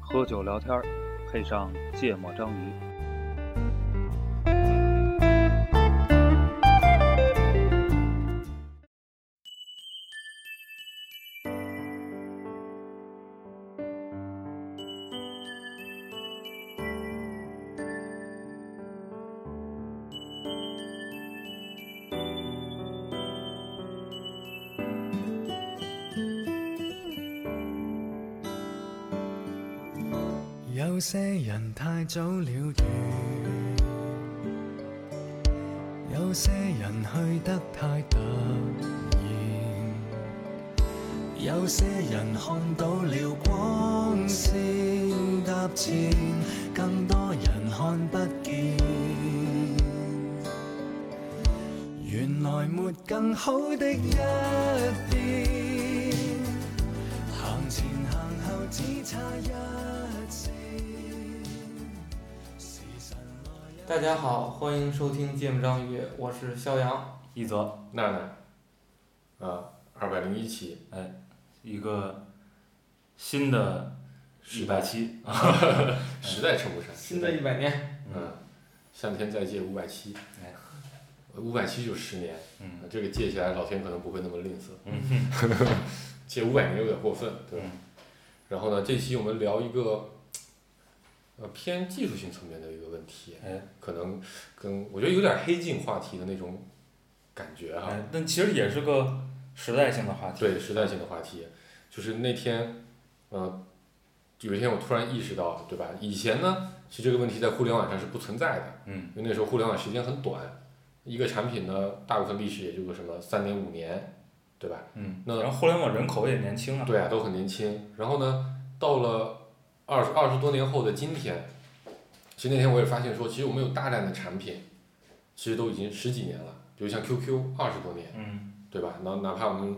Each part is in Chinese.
喝酒聊天，配上芥末章鱼。走了斷，有些人去得太突然，有些人看到了光線踏前，更多人看不見。原來沒更好的一邊，大家好，欢迎收听《芥末章鱼》，我是肖阳。一则，娜娜，啊，二百零一期，哎，一个新的一百期，实在称不上，新的一百年，嗯，向天再借五百期哎，五百期就十年，嗯这个借起来老天可能不会那么吝啬，嗯借五百年有点过分，对吧？嗯然后呢，这期我们聊一个，呃，偏技术性层面的一个问题，哎可能跟我觉得有点黑镜话题的那种感觉哈、哎，但其实也是个时代性的话题。对时代性的话题，就是那天，呃，有一天我突然意识到，对吧？以前呢，其实这个问题在互联网上是不存在的，嗯因为那时候互联网时间很短，一个产品呢，大部分历史也就个什么三年五年，对吧？嗯，那然后互联网人口也年轻啊。对啊，都很年轻。然后呢，到了二十二十多年后的今天，其实那天我也发现说，其实我们有大量的产品，其实都已经十几年了，比如像 QQ 二十多年。嗯对吧？然后哪怕我们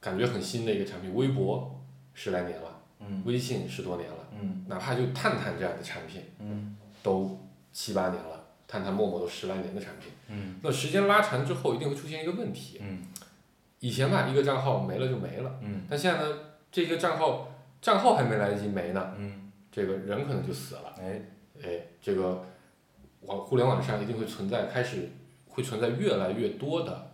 感觉很新的一个产品，微博十来年了，嗯微信十多年了，嗯哪怕就探探这样的产品嗯都七八年了，探探、陌陌都十来年的产品。嗯那时间拉长之后，一定会出现一个问题。嗯以前吧，一个账号没了就没了，嗯但现在呢，这个账号账号还没来得及没呢，嗯，这个人可能就死了。哎，哎，这个网互联网上一定会存在，开始会存在越来越多的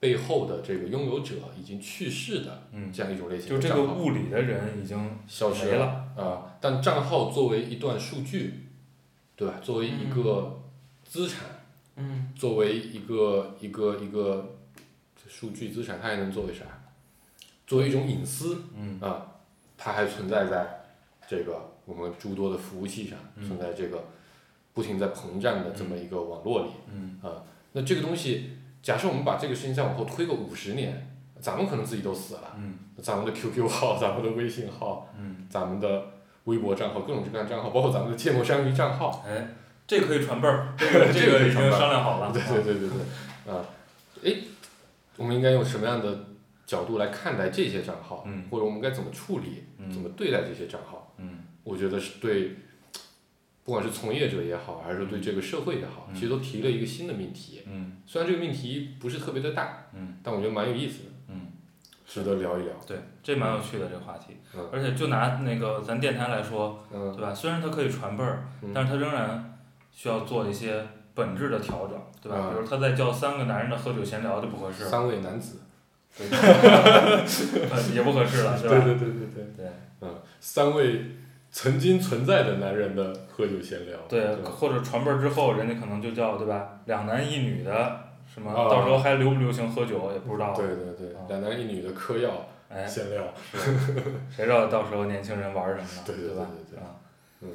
背后的这个拥有者已经去世的嗯，这样一种类型就这个物理的人已经消失了。啊。但账号作为一段数据，对吧？作为一个资产，嗯作为一个一个一个数据资产，它还能作为啥？作为一种隐私嗯啊，它还存在在这个我们诸多的服务器上，嗯存在这个不停在膨胀的这么一个网络里。嗯啊，那这个东西，假设我们把这个事情再往后推个五十年，咱们可能自己都死了，嗯咱们的 QQ 号、咱们的微信号、嗯，咱们的微博账号、各种各样的账号，包括咱们的芥末章鱼账号，哎，这可以传辈儿，这个这这个已经商量好了。对对对对对，啊，哎，我们应该用什么样的角度来看待这些账号，嗯或者我们该怎么处理、嗯怎么对待这些账号？嗯我觉得是对，不管是从业者也好，还是对这个社会也好，嗯其实都提了一个新的命题。嗯虽然这个命题不是特别的大，嗯但我觉得蛮有意思的，嗯，值得聊一聊。对，这蛮有趣的这个话题。嗯而且就拿那个咱电台来说，嗯对吧？虽然它可以传辈儿，嗯但是它仍然需要做一些本质的调整，对吧？啊比如他在叫三个男人的喝酒闲聊就不合适了，三位男子，呃也不合适了，是吧？对对对对对，对嗯，三位曾经存在的男人的喝酒闲聊，对，吧或者传辈儿之后，人家可能就叫对吧？两男一女的什么，啊。到时候还流不流行喝酒也不知道。对对对啊，两男一女的嗑药哎，闲聊，谁知道到时候年轻人玩什么 呢？对对对吧？对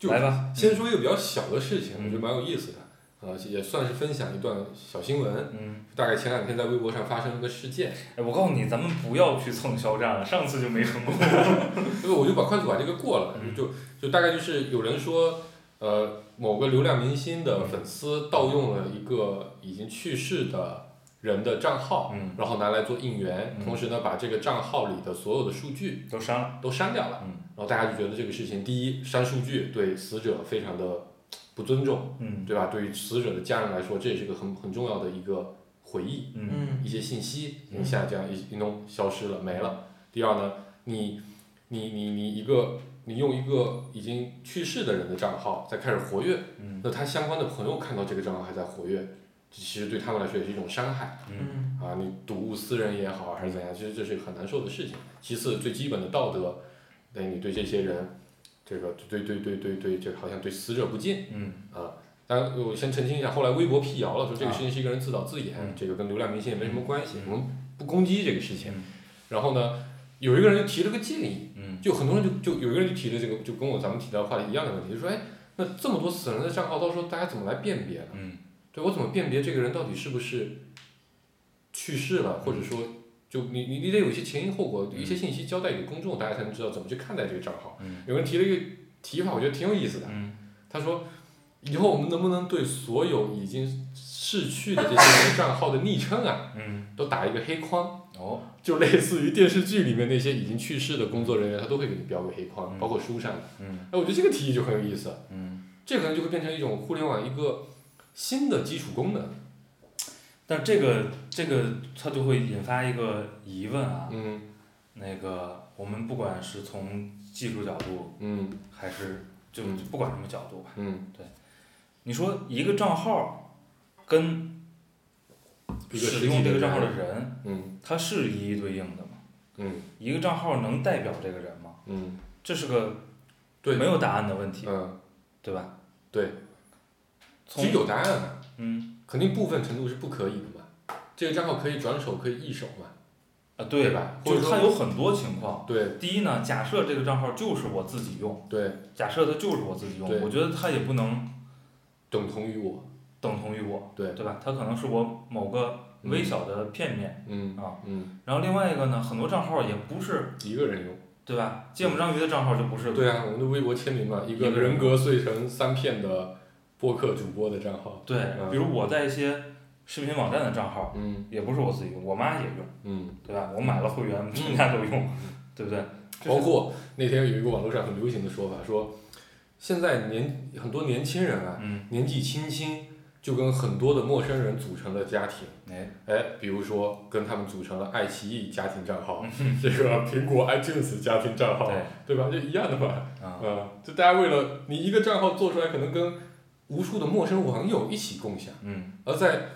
对来吧，先说一个比较小的事情，嗯。我觉得蛮有意思的，啊，也算是分享一段小新闻。嗯，大概前两天在微博上发生了个事件，哎，我告诉你，咱们不要去蹭肖战了，上次就没成功。因为我就把快速把这个过了，嗯就就大概就是有人说，呃，某个流量明星的粉丝盗用了一个已经去世的人的账号，嗯然后拿来做应援，嗯同时呢把这个账号里的所有的数据都删了，都删掉了，嗯然后大家就觉得这个事情，第一删数据对死者非常的不尊重，嗯对吧？对于死者的家人来说，这也是个很很重要的一个回忆，一些信息一下这样一一弄消失了没了。第二呢，你你你你一个你用一个已经去世的人的账号在开始活跃，嗯那他相关的朋友看到这个账号还在活跃，其实对他们来说也是一种伤害啊！你睹物思人也好，还是怎样，其实这是很难受的事情。其次，最基本的道德，对你对这些人，这个对对对对对，这好像对死者不敬。嗯当然，我先澄清一下，后来微博辟谣了，说这个事情是一个人自导自演，嗯这个跟流量明星也没什么关系，嗯我们不攻击这个事情。嗯然后呢，有一个人就提了个建议，嗯就很多人就就有一个人就提了这个，就跟我咱们提到的话题一样的问题，就说，哎，那这么多死人的账号，到时候大家怎么来辨别呢？嗯对我怎么辨别这个人到底是不是去世了，或者说，就你你你得有一些前因后果，一些信息交代给公众，大家才能知道怎么去看待这个账号。嗯有人提了一个提法，我觉得挺有意思的。嗯他说，以后我们能不能对所有已经逝去的这些账号的昵称啊，嗯都打一个黑框？哦就类似于电视剧里面那些已经去世的工作人员，他都会给你标个黑框，嗯包括书上的。嗯哎，我觉得这个提议就很有意思，嗯，这可能就会变成一种互联网一个新的基础功能。但这个这个它就会引发一个疑问啊，嗯。那个我们不管是从技术角度嗯。还是就不管什么角度吧，嗯，你说一个账号跟使用这个账号的人人，嗯。它是一一对应的吗？嗯。一个账号能代表这个人吗？嗯，这是个对，没有答案的问题，嗯，对吧？对，其实有答案的，嗯肯定部分程度是不可以的嘛。这个账号可以转手，可以易手嘛？啊对吧就是它有很多情况。对第一呢，假设这个账号就是我自己用，对，假设它就是我自己用，我觉得它也不能等同于我。等同于我，对对吧？它可能是我某个微小的片面。嗯啊嗯，然后另外一个呢，很多账号也不是，一个人用。对吧？芥末章鱼的账号就不是，对啊，我们的微博签名嘛，一个人格碎成三片的播客主播的账号。对嗯比如我在一些视频网站的账号，嗯也不是我自己用，我妈也用，嗯，对吧？我买了会员，全家都用，对不对？包括那天有一个网络上很流行的说法，说现在年很多年轻人啊，嗯，年纪轻轻就跟很多的陌生人组成了家庭。哎，哎，比如说跟他们组成了爱奇艺家庭账号，这个苹果 iTunes 家庭账号，对，对吧？就一样的嘛。啊，嗯，就大家为了你一个账号做出来，可能跟无数的陌生网友一起共享，嗯。而在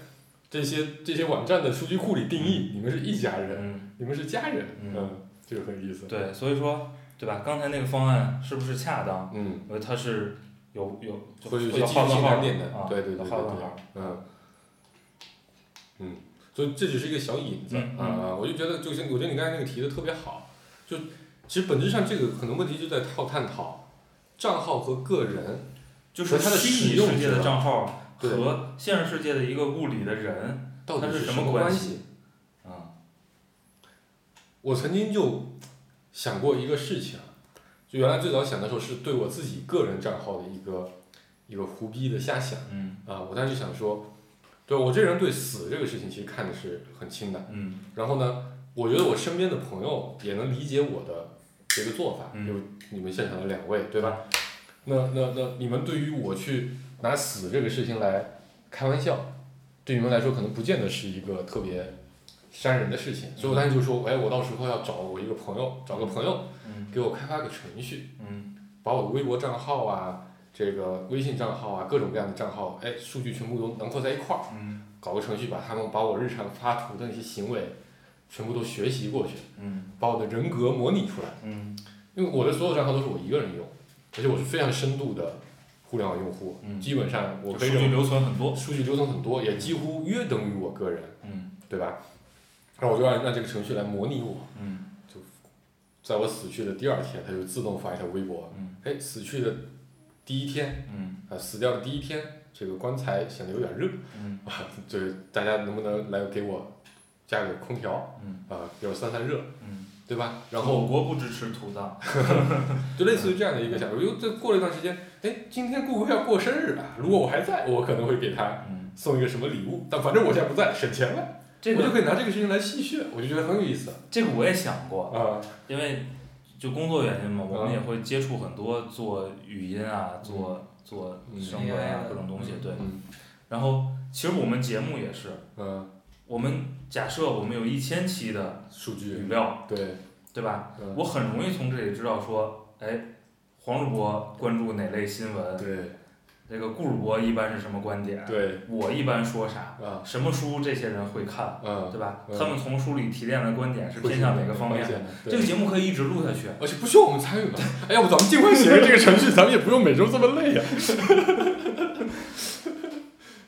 这些这些网站的数据库里定义，你们是一家人，嗯，你们是家人，嗯。嗯，这个很有意思。对，所以说，对吧？刚才那个方案是不是恰当？嗯，呃，它是有有会有一些要技术性划问号难点的。啊，对对对对对要划问号，嗯，嗯，所以这只是一个小引子嗯啊，我就觉得就是我觉得你刚才那个提的特别好，就其实本质上这个可能问题就在套探讨账号和个人，就是和它的虚拟世界的账号和现实世界的一个物理的人，到底是什么关系？啊，我曾经就想过一个事情啊，就原来最早想的时候是对我自己个人账号的一个一个胡逼的瞎想嗯啊，我当时想说，对我这人对死这个事情其实看的是很轻的，嗯然后呢，我觉得我身边的朋友也能理解我的这个做法，嗯就你们现场的两位，对吧？那那那你们对于我去拿死这个事情来开玩笑，对你们来说可能不见得是一个特别伤人的事情，所以我当时就说，哎，我到时候要找我一个朋友，找个朋友嗯给我开发个程序，嗯把我的微博账号啊，这个微信账号啊，各种各样的账号，哎，数据全部都囊括在一块儿，嗯搞个程序把他们把我日常发图的那些行为全部都学习过去，嗯把我的人格模拟出来。嗯因为我的所有账号都是我一个人用，而且我是非常深度的互联网用户，嗯基本上我可以数据留存很多，数据留存很多，也几乎约等于我个人，嗯对吧？然后我就让让这个程序来模拟我，嗯在我死去的第二天，它就自动发一条微博，嗯哎，死去的第一天嗯啊，死掉的第一天，这个棺材显得有点热嗯啊，就是大家能不能来给我加个空调嗯啊，给我散散热，嗯，对吧？然后我国不支持土葬，就类似于这样的一个想法。又这过了一段时间，哎，今天顾客要过生日了，如果我还在，我可能会给他嗯。送一个什么礼物，但反正我现在不在，省钱了，这个我就可以拿这个事情来戏谑，我就觉得很有意思。这个我也想过，啊，因为就工作原因嘛，我们啊也会接触很多做语音啊，做做嗯声纹啊各种东西，对。嗯。然后其实我们节目也是，嗯，我们假设我们有一千期的数据语料，对，对吧？嗯我很容易从这里知道说，哎，黄主播关注哪类新闻，对这个顾主播一般是什么观点，对我一般说啥，啊什么书这些人会看，嗯，对吧？嗯他们从书里提炼的观点是偏向哪个方面的？这个节目可以一直录下去。而且不需要我们参与嘛。哎，要不咱们尽快写个这个程序，咱们也不用每周这么累呀，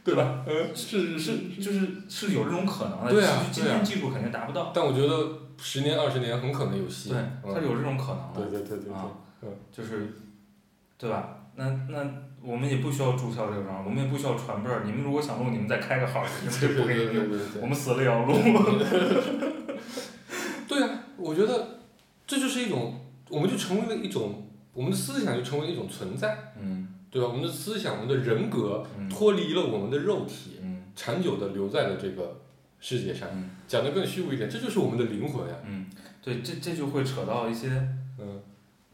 对吧？嗯，是是。就是是有这种可能的，对啊今天技术肯定达不到，但我觉得十年二十年很可能有戏。对，嗯它是有这种可能的，对对对对啊对，就是，对吧？那那我们也不需要注销这个账号，我们也不需要传辈儿。你们如果想录，你们再开个号儿，你们对这不给你录，对对对对我们死了也要录。对啊，我觉得这就是一种，我们就成为了一种，我们的思想就成为了一种存在，嗯对吧？我们的思想，我们的人格嗯脱离了我们的肉体，嗯长久的留在了这个世界上。嗯讲的更虚无一点，这就是我们的灵魂呀。嗯，对，这这就会扯到一些嗯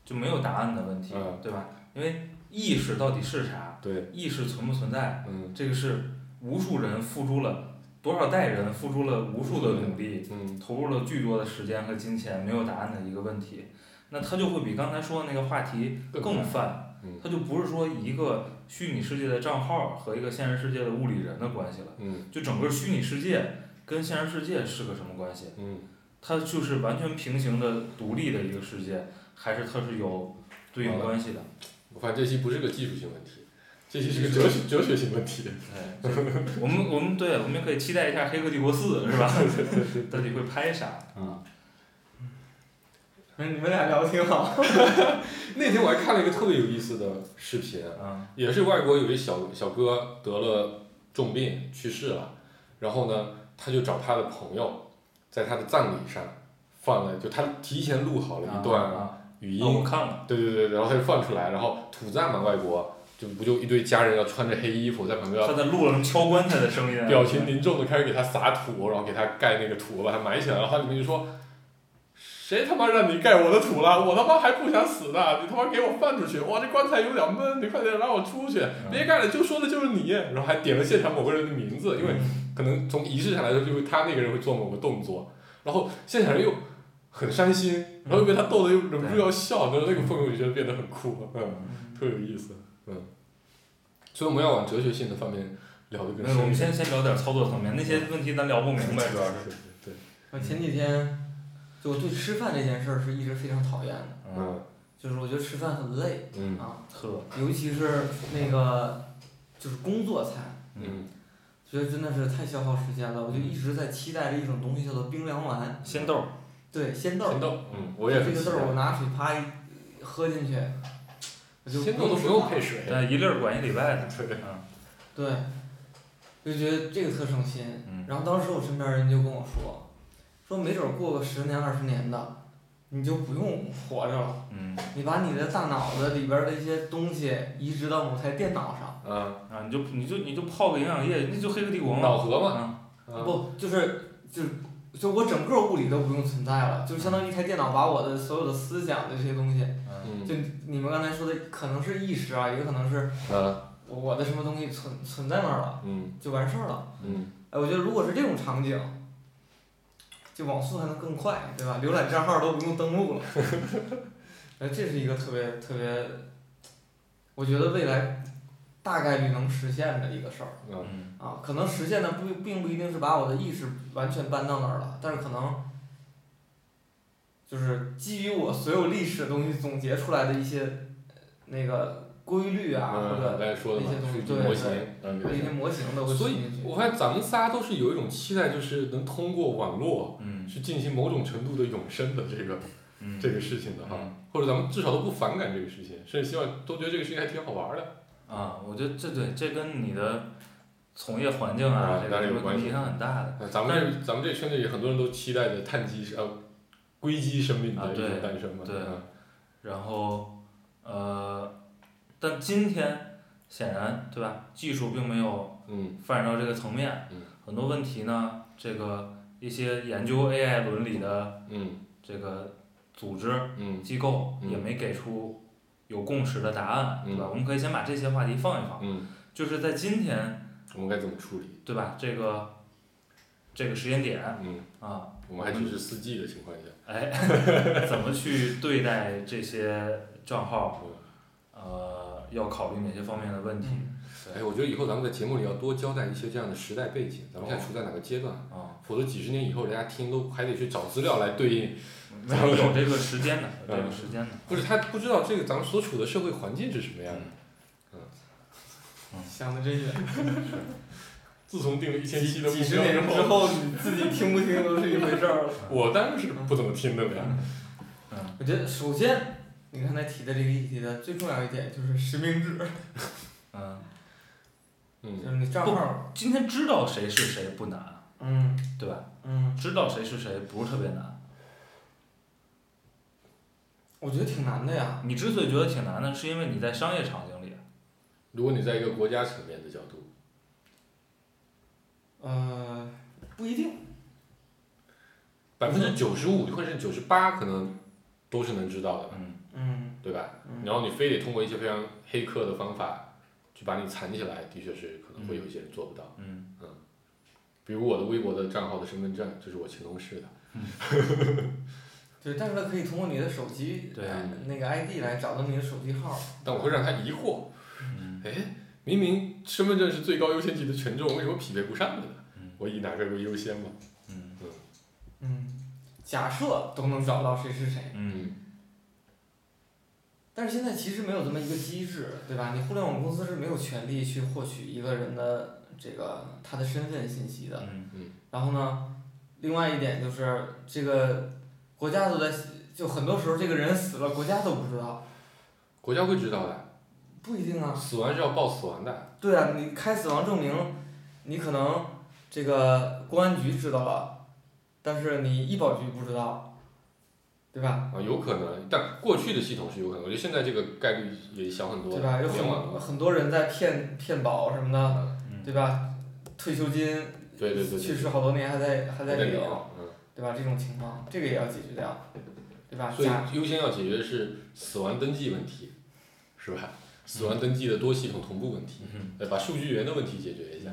就没有答案的问题，嗯对吧？因为意识到底是啥？对，意识存不存在？嗯这个是无数人付出了多少代人付出了无数的努力，嗯投入了巨多的时间和金钱，没有答案的一个问题。那它就会比刚才说的那个话题更泛，嗯它就不是说一个虚拟世界的账号和一个现实世界的物理人的关系了，嗯就整个虚拟世界跟现实世界是个什么关系？嗯它就是完全平行的、独立的一个世界，还是它是有对应关系的？我发现这期不是个技术性问题，这期是个哲学哲学性问题。对，我们我们对，我们也可以期待一下《黑客帝国四》，是吧？到底会拍啥？你们俩聊的挺好。那天我还看了一个特别有意思的视频，嗯也是外国有一小小哥得了重病去世了，然后呢，他就找他的朋友，在他的葬礼上放了，就他提前录好了一段啊，语音，啊我看了，对对对，然后他就放出来，然后土葬嘛，外国就不就一堆家人要穿着黑衣服在旁边他在录了什么敲棺材的声音啊？表情凝重的开始给他撒土，然后给他盖那个土，把他埋起来，然后他里面就说。谁他妈让你盖我的土了？我他妈还不想死呢！你他妈给我放出去！哇，这棺材有点闷，你快点让我出去！别盖了，就说的就是你。然后还点了现场某个人的名字，因为可能从仪式上来说，就是他那个人会做某个动作，然后现场人又很伤心，然后又被他逗得又忍不住要笑，然后那个氛围我就觉得变得很酷，嗯，特有意思，嗯。所以我们要往哲学性的方面聊的更没有，我们。先先聊点操作层面，那些问题咱聊不明白，主要是。对，我前几天就我对吃饭这件事儿是一直非常讨厌的，嗯，嗯就是我觉得吃饭很累嗯啊，呵，尤其是那个就是工作餐，嗯觉得真的是太消耗时间了。我就一直在期待着一种东西叫做冰凉丸，鲜豆儿，对，鲜豆儿。鲜豆，嗯，我也这个豆儿我。拿水啪一喝进去，我就鲜豆都不用配水。但一粒儿管一礼拜呢。对嗯对，就觉得这个特省心。嗯然后当时我身边人就跟我说，说没准儿过个十年二十年的，你就不用活着了，嗯你把你的大脑子里边儿的一些东西移植到某台电脑上，嗯，啊，你就你就你就泡个营养液，那就黑客帝国嘛。脑核嘛。嗯嗯不就是就就我整个物理都不用存在了，就相当于一台电脑把我的所有的思想的这些东西，嗯嗯就你们刚才说的可能是意识啊，也可能是嗯我的什么东西存存在那儿了，嗯就完事儿了。嗯哎，我觉得如果是这种场景，就网速还能更快，对吧？浏览账号都不用登录了。哎，这是一个特别特别，我觉得未来大概率能实现的一个事儿嗯嗯啊。可能实现的不并不一定是把我的意识完全搬到那儿了，但是可能就是基于我所有历史的东西总结出来的一些呃那个规律啊，或者那些，东西对些模型都会所以。我发现咱们仨都是有一种期待，就是能通过网络嗯去进行某种程度的永生的这个嗯，这个事情的哈嗯，或者咱们至少都不反感这个事情，甚至希望都觉得这个事情还挺好玩的。啊，我觉得这对这跟你的从业环境啊啊，这个这个影响很大的。呃咱们这咱们这圈子里很多人都期待着碳基呃硅基生命的一种诞生嘛。对嗯然后，呃，但今天显然对吧？技术并没有嗯发展到这个层面，嗯很多问题呢，这个一些研究 AI 伦理的嗯这个组织嗯机构嗯也没给出有共识的答案，对吧？嗯我们可以先把这些话题放一放，嗯，就是在今天，我们该怎么处理？对吧？这个这个时间点嗯，啊，我们还只是四 G 的情况下，哎，怎么去对待这些账号？呃，要考虑哪些方面的问题？嗯哎，我觉得以后咱们在节目里要多交代一些这样的时代背景，咱们现在处在哪个阶段？啊，否则几十年以后，人家听都还得去找资料来对应。没有有这个时间的，有这个时间的。不是他不知道这个咱们所处的社会环境是什么样的。嗯想的真远。自从定了一千七的目几十标年之后，你自己听不听都是一回事儿了。我当然是不怎么听的了呀。我觉得首先，你刚才提的这个议题的最重要一点就是实名制，嗯，嗯就是你账号，今天知道谁是谁不难，嗯对吧？嗯，知道谁是谁不是特别难。我觉得挺难的呀。你之所以觉得挺难的，是因为你在商业场景里。如果你在一个国家层面的角度，呃，不一定。百分之九十五或者九十八可能都是能知道的，嗯嗯。对吧？嗯。然后你非得通过一些非常黑客的方法去把你藏起来，的确是可能会有一些人做不到。嗯。比如我的微博的账号的身份证，这是我前同事的。对，但是他可以通过你的手机，对。来那个 ID 来找到你的手机号。但我会让他疑惑，嗯。哎，明明身份证是最高优先级的权重，为什么匹配不上的呢？嗯。我以哪个为优先嘛？嗯。嗯，假设都能找到谁是谁，嗯但是现在其实没有这么一个机制，对吧？你互联网公司是没有权利去获取一个人的这个他的身份信息的。嗯然后呢，另外一点就是这个国家都在，就很多时候这个人死了，国家都不知道，国家会知道的，不一定啊。死亡是要报死亡的。对啊，你开死亡证明，你可能这个公安局知道了，但是你医保局不知道，对吧？啊，有可能，但过去的系统是有可能，我觉得现在这个概率也小很多。对吧？有很很多人在骗骗保什么的，嗯对吧？退休金对对对对，去世好多年还在还在领，嗯，对吧？这种情况，这个也要解决掉，对吧？所以假优先要解决的是死亡登记问题，是吧？死亡登记的多系统同步问题，嗯呃，把数据源的问题解决一下。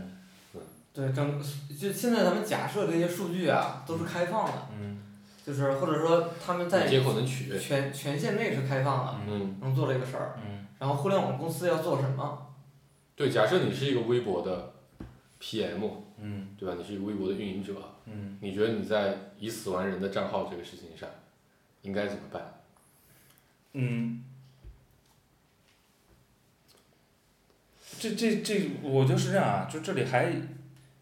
对整就现在咱们假设这些数据啊都是开放的，嗯就是或者说他们在接口能取，权权限内是开放的，嗯，能做这个事儿。嗯然后互联网公司要做什么？对，假设你是一个微博的 PM，嗯对吧？你是一个微博的运营者，嗯你觉得你在以死亡人的账号这个事情上，应该怎么办？嗯，这这这，我觉得是这样啊，就这里还，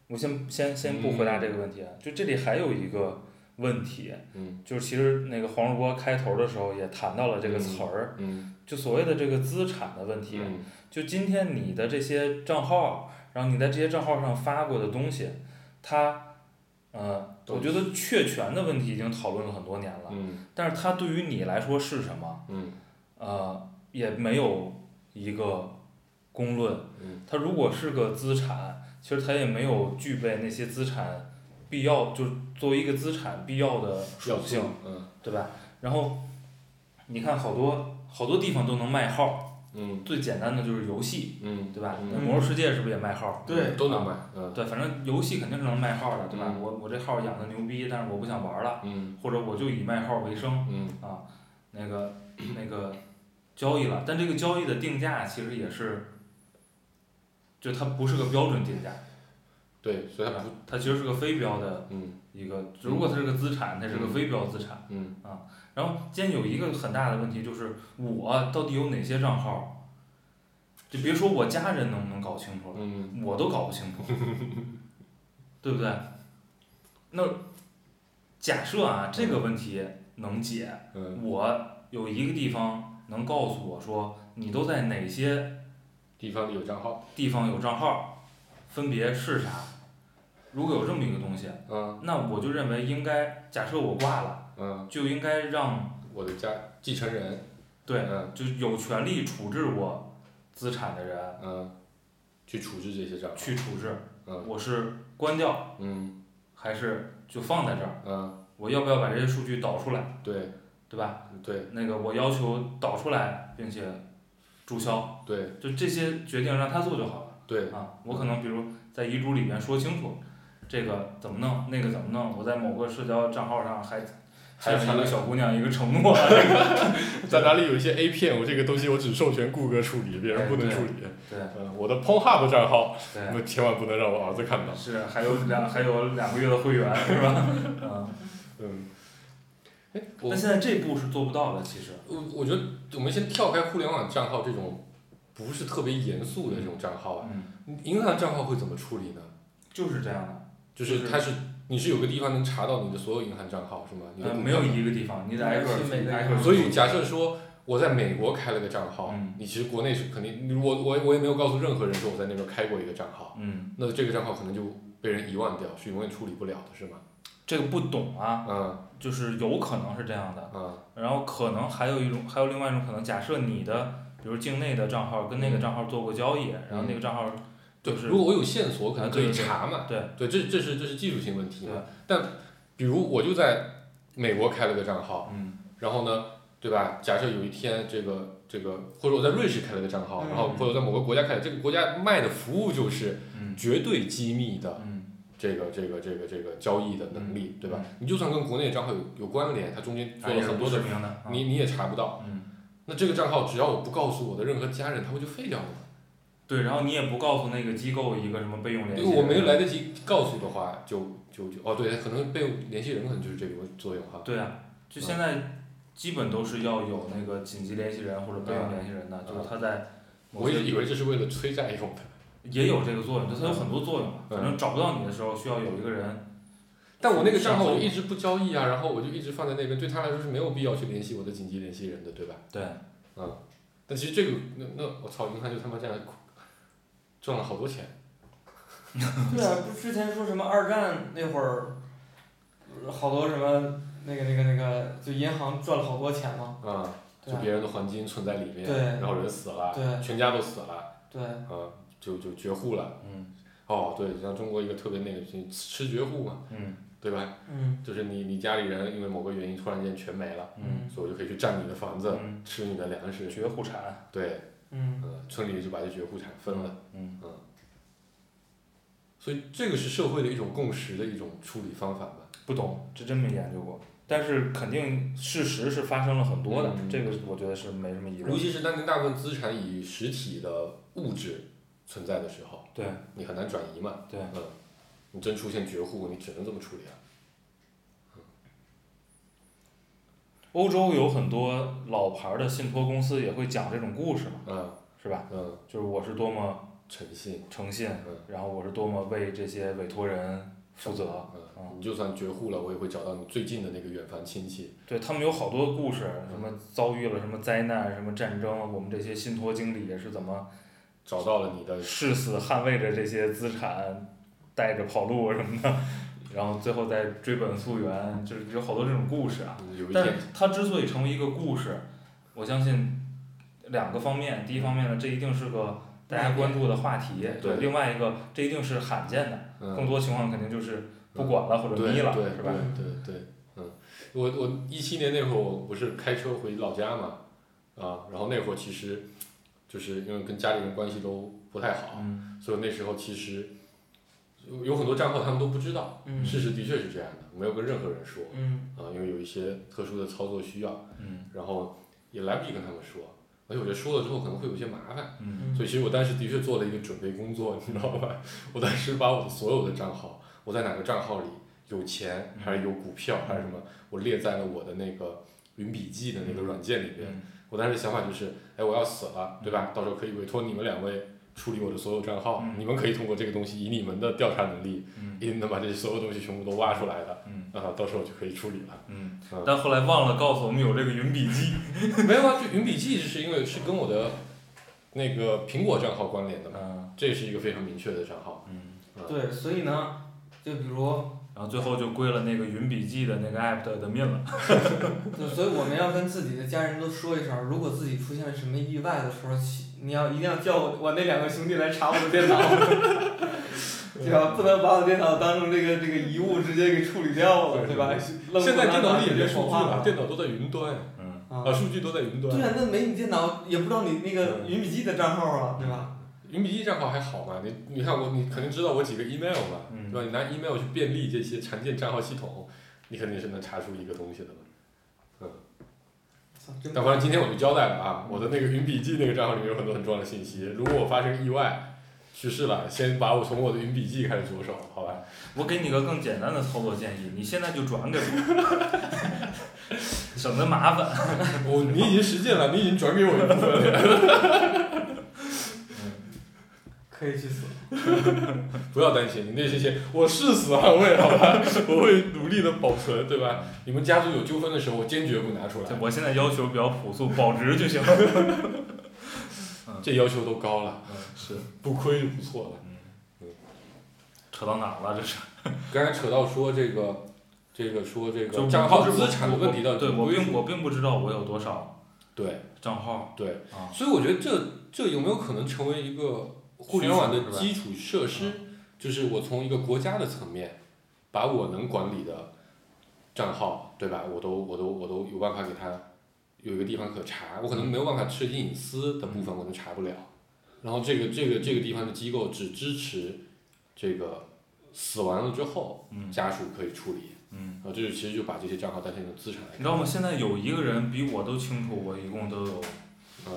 我先先先不回答这个问题啊，就这里还有一个问题，嗯就是其实那个黄世波开头的时候也谈到了这个词儿，嗯就所谓的这个资产的问题。嗯就今天你的这些账号，然后你在这些账号上发过的东西，它，呃，我觉得确权的问题已经讨论了很多年了，嗯但是它对于你来说是什么？嗯呃，也没有一个公论。嗯它如果是个资产，其实它也没有具备那些资产必要，就是作为一个资产必要的属性，嗯对吧？然后你看好多好多地方都能卖号，嗯最简单的就是游戏，嗯，对吧？嗯那魔兽世界是不是也卖号？对都能卖，嗯对，反正游戏肯定是能卖号的，对吧？嗯我我这号养的牛逼，但是我不想玩了，嗯或者我就以卖号为生，嗯啊，那个那个交易了，但这个交易的定价其实也是，就它不是个标准定价，对，所以它不，？它其实是个非标的嗯一个，如果它是个资产，它是个嗯非标资产。嗯然后今天有一个很大的问题就是，我到底有哪些账号？就别说我家人能不能搞清楚了，嗯我都搞不清楚，对不对？那假设啊，这个问题能解，嗯，我有一个地方能告诉我说，你都在哪些地方有账号，地方有账号，分别是啥？如果有这么一个东西，嗯。那我就认为应该，假设我挂了，嗯，就应该让我的家继承人，对，嗯就有权利处置我资产的人嗯，去处置这些账，去处置，嗯。我是关掉，嗯。还是就放在这儿？嗯，我要不要把这些数据导出来，对。对吧？对。那个我要求导出来，并且注销，对。就这些决定让他做就好了。对，啊，我可能比如在遗嘱里面说清楚，这个怎么弄，那个怎么弄，我在某个社交账号上还还欠了一个小姑娘一个承诺，这 个在哪里有一些 A 片，我这个东西我只授权谷歌处理，别人不能处理。对嗯，我的 Pornhub 账号，对。那千万不能让我儿子看到。是，还有两还有两个月的会员是吧？嗯，嗯，哎，那现在这步是做不到的，其实。我我觉得我们先跳开互联网账号这种不是特别严肃的这种账号啊，嗯，银行账号会怎么处理呢？就是这样的。就是它是你是有个地方能查到你的所有银行账号是吗？你的呃，没有一个地方，你得挨个儿去每个挨个儿银行所以假设说我在美国开了个账号，嗯你其实国内是肯定，我我我也没有告诉任何人说我在那边开过一个账号，嗯，那这个账号可能就被人遗忘掉，是永远处理不了的，是吗？这个不懂啊，嗯就是有可能是这样的。嗯然后可能还有一种，还有另外一种可能，假设你的比如境内的账号跟那个账号做过交易，然后那个账号对就，是如果我有线索，我可能可以查嘛。对对，这这是这是技术性问题嘛。但比如我就在美国开了个账号，嗯然后呢，对吧？假设有一天这个这个，或者我在瑞士开了个账号，嗯然后或者在某个国家开的，这个国家卖的服务就是嗯绝对机密的嗯这个这个这个这个交易的能力，嗯对吧？你就算跟国内的账号有有关联，它中间做了很多的你你也查不到。嗯那这个账号只要我不告诉我的任何家人，它不就废掉了嘛。对，然后你也不告诉那个机构一个什么备用联系因为，我没有来得及告诉的话，就就就哦，对，可能备用联系人可能就是这个作用哈。对啊，就现在基本都是要有那个紧急联系人或者备用联系人的，就是他在我一直以为这是为了催债用的。也有这个作用，就它有很多作用嘛。嗯反正找不到你的时候，需要有一个人。但我那个账号我就一直不交易啊，然后我就一直放在那边，对他来说是没有必要去联系我的紧急联系人的，对吧？对，嗯但其实这个那那我操，银行就他妈这样赚了好多钱。对啊，不之前说什么二战那会儿，呃好多什么那个那个那个，就银行赚了好多钱嘛。就别人的黄金存在里面，对然后人死了，对全家都死了，对，啊、就就绝户了。嗯哦，对，像中国一个特别那个吃绝户嘛，嗯对吧？嗯就是你你家里人因为某个原因突然间全没了，嗯所以我就可以去占你的房子，嗯，吃你的粮食，绝户产。对，嗯呃，村里就把这绝户产分了。嗯所以这个是社会的一种共识的一种处理方法吧。不懂，这真没研究过。但是肯定事实是发生了很多的，嗯这个我觉得是没什么疑问尤。其是当你大部分资产以实体的物质存在的时候，对你很难转移嘛。对，嗯，你真出现绝户，你只能这么处理啊。欧洲有很多老牌儿的信托公司也会讲这种故事嘛，嗯是吧？嗯，就是我是多么诚信。诚信，嗯然后我是多么为这些委托人负责。嗯嗯，你就算绝户了，我也会找到你最近的那个远房亲戚。对他们有好多故事，什么遭遇了什么灾难、什么战争，我们这些信托经理是怎么找到了你的，誓死捍卫着这些资产，带着跑路什么的，然后最后再追本溯源，就是有好多这种故事啊。但是它之所以成为一个故事，我相信两个方面，第一方面呢，这一定是个大家关注的话题，对另外一个这一定是罕见的，更嗯，多情况肯定就是不管了或者对迷了，对是吧？对对对，嗯，我我一七年那会儿，我不是开车回老家嘛，啊，然后那会儿其实就是因为跟家里人关系都不太好，嗯所以那时候其实有有很多账号他们都不知道，嗯事实的确是这样的，没有跟任何人说，嗯啊，因为有一些特殊的操作需要，嗯然后也来不及跟他们说，而且我觉得说了之后可能会有些麻烦。嗯所以其实我当时的确做了一个准备工作，你知道吧？我当时把我的所有的账号，我在哪个账号里有钱还是有股票还是什么，我列在了我的那个云笔记的那个软件里边。嗯我当时想法就是，哎，我要死了，对吧？到时候可以委托你们两位处理我的所有账号，嗯你们可以通过这个东西，以你们的调查能力，嗯一定能把这些所有东西全部都挖出来的，嗯啊，到时候就可以处理了。嗯嗯，但后来忘了告诉我们有这个云笔记。没有啊，就云笔记是因为是跟我的那个苹果账号关联的嘛，嗯这是一个非常明确的账号。嗯，对，所以呢，就比如，然后最后就归了那个云笔记的那个 app 的的命了。就所以我们要跟自己的家人都说一声，如果自己出现了什么意外的时候，其你要一定要叫我我那两个兄弟来查我的电脑。对吧？不能把我电脑当成这个这个遗物直接给处理掉了，对对吧？现在电脑里也没数据了，电脑都在云端，嗯，啊啊，数据都在云端。对啊，那没你电脑也不知道你那个嗯云笔记的账号啊，对吧？云笔记账号还好嘛？你你看我，你肯定知道我几个 email 吧，嗯对吧？你拿 email 去便利这些常见账号系统，你肯定是能查出一个东西的嘛。但反正今天我就交代了啊，我的那个云笔记那个账号里面有很多很重要的信息，如果我发生意外去世了，先把我从我的云笔记开始着手，好吧？我给你个更简单的操作建议，你现在就转给我，省得麻烦。我你已经实践了，你已经转给我一部分了，可以去死。不要担心，你那些钱我誓死捍卫，好吧？我会努力的保存，对吧？你们家族有纠纷的时候，我坚决不拿出来。我现在要求比较朴素，保值就行了。这要求都高了，嗯，是。不亏就不错了。嗯。扯到哪儿了？这是。刚才扯到说这个，这个说这个账号资产的问题的对我并我并不知道我有多少对账号对，啊。所以我觉得这这有没有可能成为一个互联网的基础设施？就是我从一个国家的层面，把我能管理的账号，对吧？我都我都我都有办法给它有一个地方可查。我可能没有办法涉及隐私的部分，我能查不了。然后这个这个这个地方的机构只支持这个死完了之后嗯家属可以处理。嗯。然后这就其实就把这些账号当成一种资产来。你知道吗？现在有一个人比我都清楚，我一共都有嗯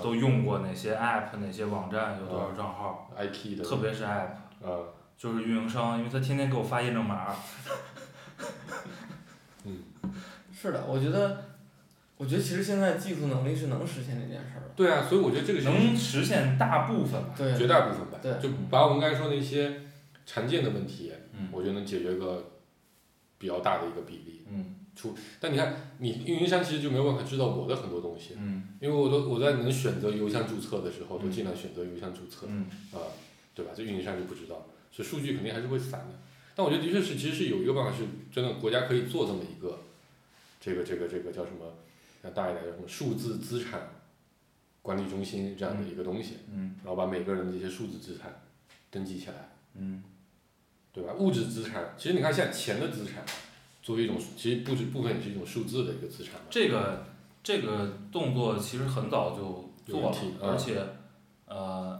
都用过哪些 app、哪些网站，有多少账号，IP 的，特别是 app，呃，就是运营商，因为他天天给我发验证码。嗯。是的，我觉得，我觉得其实现在技术能力是能实现这件事儿的。对啊，所以我觉得这个能实现大部分吧。对，绝大部分吧，对。就把我们刚才说的一些常见的问题，嗯。我觉得能解决个比较大的一个比例。嗯但你看，你运营商其实就没有办法知道我的很多东西，嗯因为我都我在能选择邮箱注册的时候，都尽量选择邮箱注册，嗯啊、对吧？这运营商就不知道，所以数据肯定还是会散的。但我觉得的确是，其实是有一个办法是真的，国家可以做这么一个，这个这个这个叫什么？像大一点叫什么数字资产管理中心这样的一个东西，嗯然后把每个人的这些数字资产登记起来，嗯对吧？物质资产，其实你看现在钱的资产，作为一种，其实不止部分也是一种数字的一个资产嘛。这个这个动作其实很早就做了而且呃，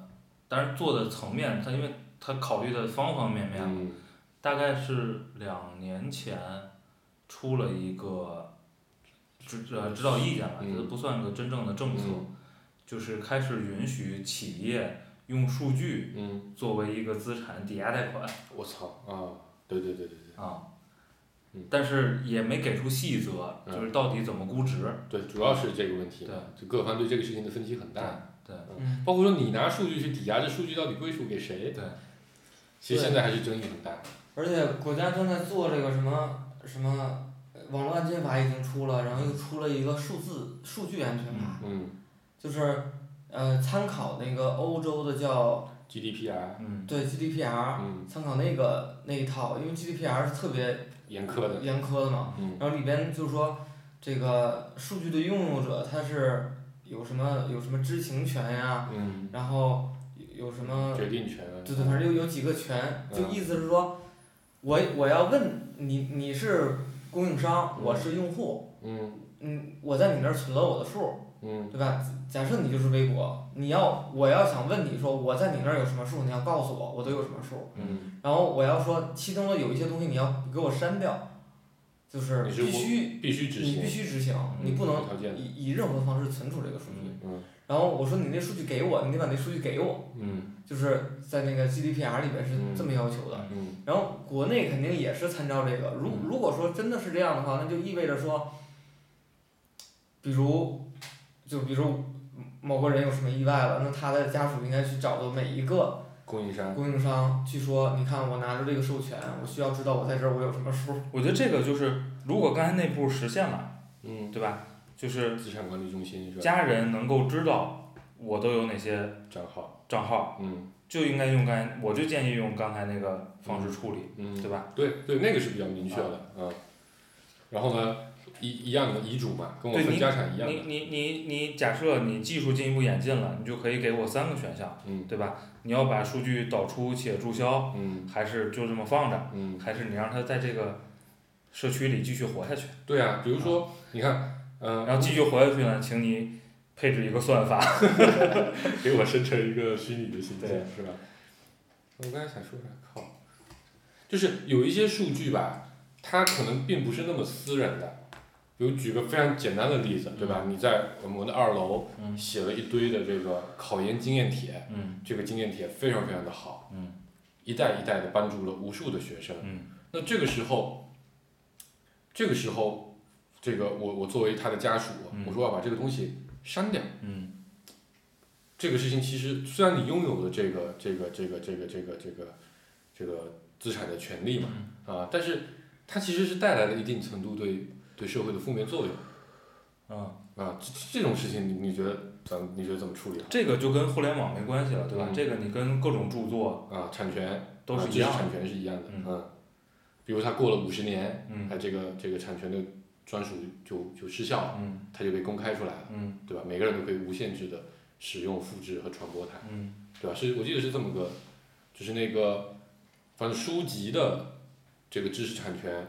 但是做的层面，它因为它考虑的方方面面，嗯。大概是两年前出了一个指呃指导意见吧，嗯。这不算个真正的政策，嗯。就是开始允许企业用数据嗯，作为一个资产抵押贷款。我操啊！对对对对对。啊嗯。但是也没给出细则，嗯就是到底怎么估值。对，主要是这个问题对，就各方对这个事情的分歧很大。对嗯，包括说你拿数据去抵押，这数据到底归属给谁？对，其实现在还是争议很大。而且国家正在做这个什么什么呃网络安全法已经出了，然后又出了一个数字数据安全法，嗯就是呃参考那个欧洲的叫，GDPR，嗯对 GDPR，嗯，参考那个那一套，因为 GDPR 是特别严苛的，严苛的嘛，嗯。然后里边就是说这个数据的拥有者他是有什么有什么知情权呀，嗯，然后有有什么决定权。对对，反正有有几个权，就嗯意思是说，我我要问你，你是供应商，我是用户，嗯。嗯，我在你那儿存了我的数，嗯对吧？假设你就是微博，你要我要想问你说我在你那儿有什么数，你要告诉我我都有什么数，嗯，然后我要说其中的有一些东西你要给我删掉，就是必须必须执行你必。须执行，你不能。以以任何方式存储这个数据。嗯然后我说你那数据给我，你得把那数据给我，嗯就是在那个 GDPR 里边是这么要求的。嗯然后国内肯定也是参照这个。如嗯如果说真的是这样的话，那就意味着说，比如，就比如说某个人有什么意外了，那他的家属应该去找到每一个供应商。供应商去说，你看我拿着这个授权，我需要知道我在这儿我有什么数。我觉得这个就是，如果刚才那步实现了，嗯，对吧？就是资产管理中心是吧？家人能够知道我都有哪些账号。账号，嗯就应该用刚才，我就建议用刚才那个方式处理，嗯，对吧？对对，那个是比较明确的，嗯。然后呢，一一样的遗嘱嘛，跟我分家产一样的。你你你你假设你技术进一步演进了，你就可以给我三个选项，嗯对吧？你要把数据导出且注销，嗯还是就这么放着，嗯，还是你让它在这个社区里继续活下去？对啊，比如说你看，呃，然后继续活下去呢，请你配置一个算法。给我生成一个虚拟的信息，对是吧？我刚才想说啥？靠，就是有一些数据吧，它可能并不是那么私人的。比如举个非常简单的例子，对吧？你在我们的二楼嗯写了一堆的这个考研经验帖，嗯这个经验帖非常非常的好，嗯一代一代的帮助了无数的学生。嗯那这个时候，这个时候，这个我我作为他的家属，嗯我说要把这个东西删掉。嗯这个事情其实虽然你拥有了这个这个这个这个这个这个这个资产的权利嘛，嗯啊，但是它其实是带来了一定程度对对社会的负面作用嗯，啊。这这种事情你你觉得咱你觉得怎么处理这个就跟互联网没关系了，对吧？嗯这个你跟各种著作啊？产权都是一样的。权是一样的，嗯嗯，比如他过了五十年，嗯他这个这个产权的专属就就失效了，嗯它就被公开出来了，嗯对吧？每个人都可以无限制的使用、复制和传播它。嗯对吧？是我记得是这么个，就是那个，反正书籍的这个知识产权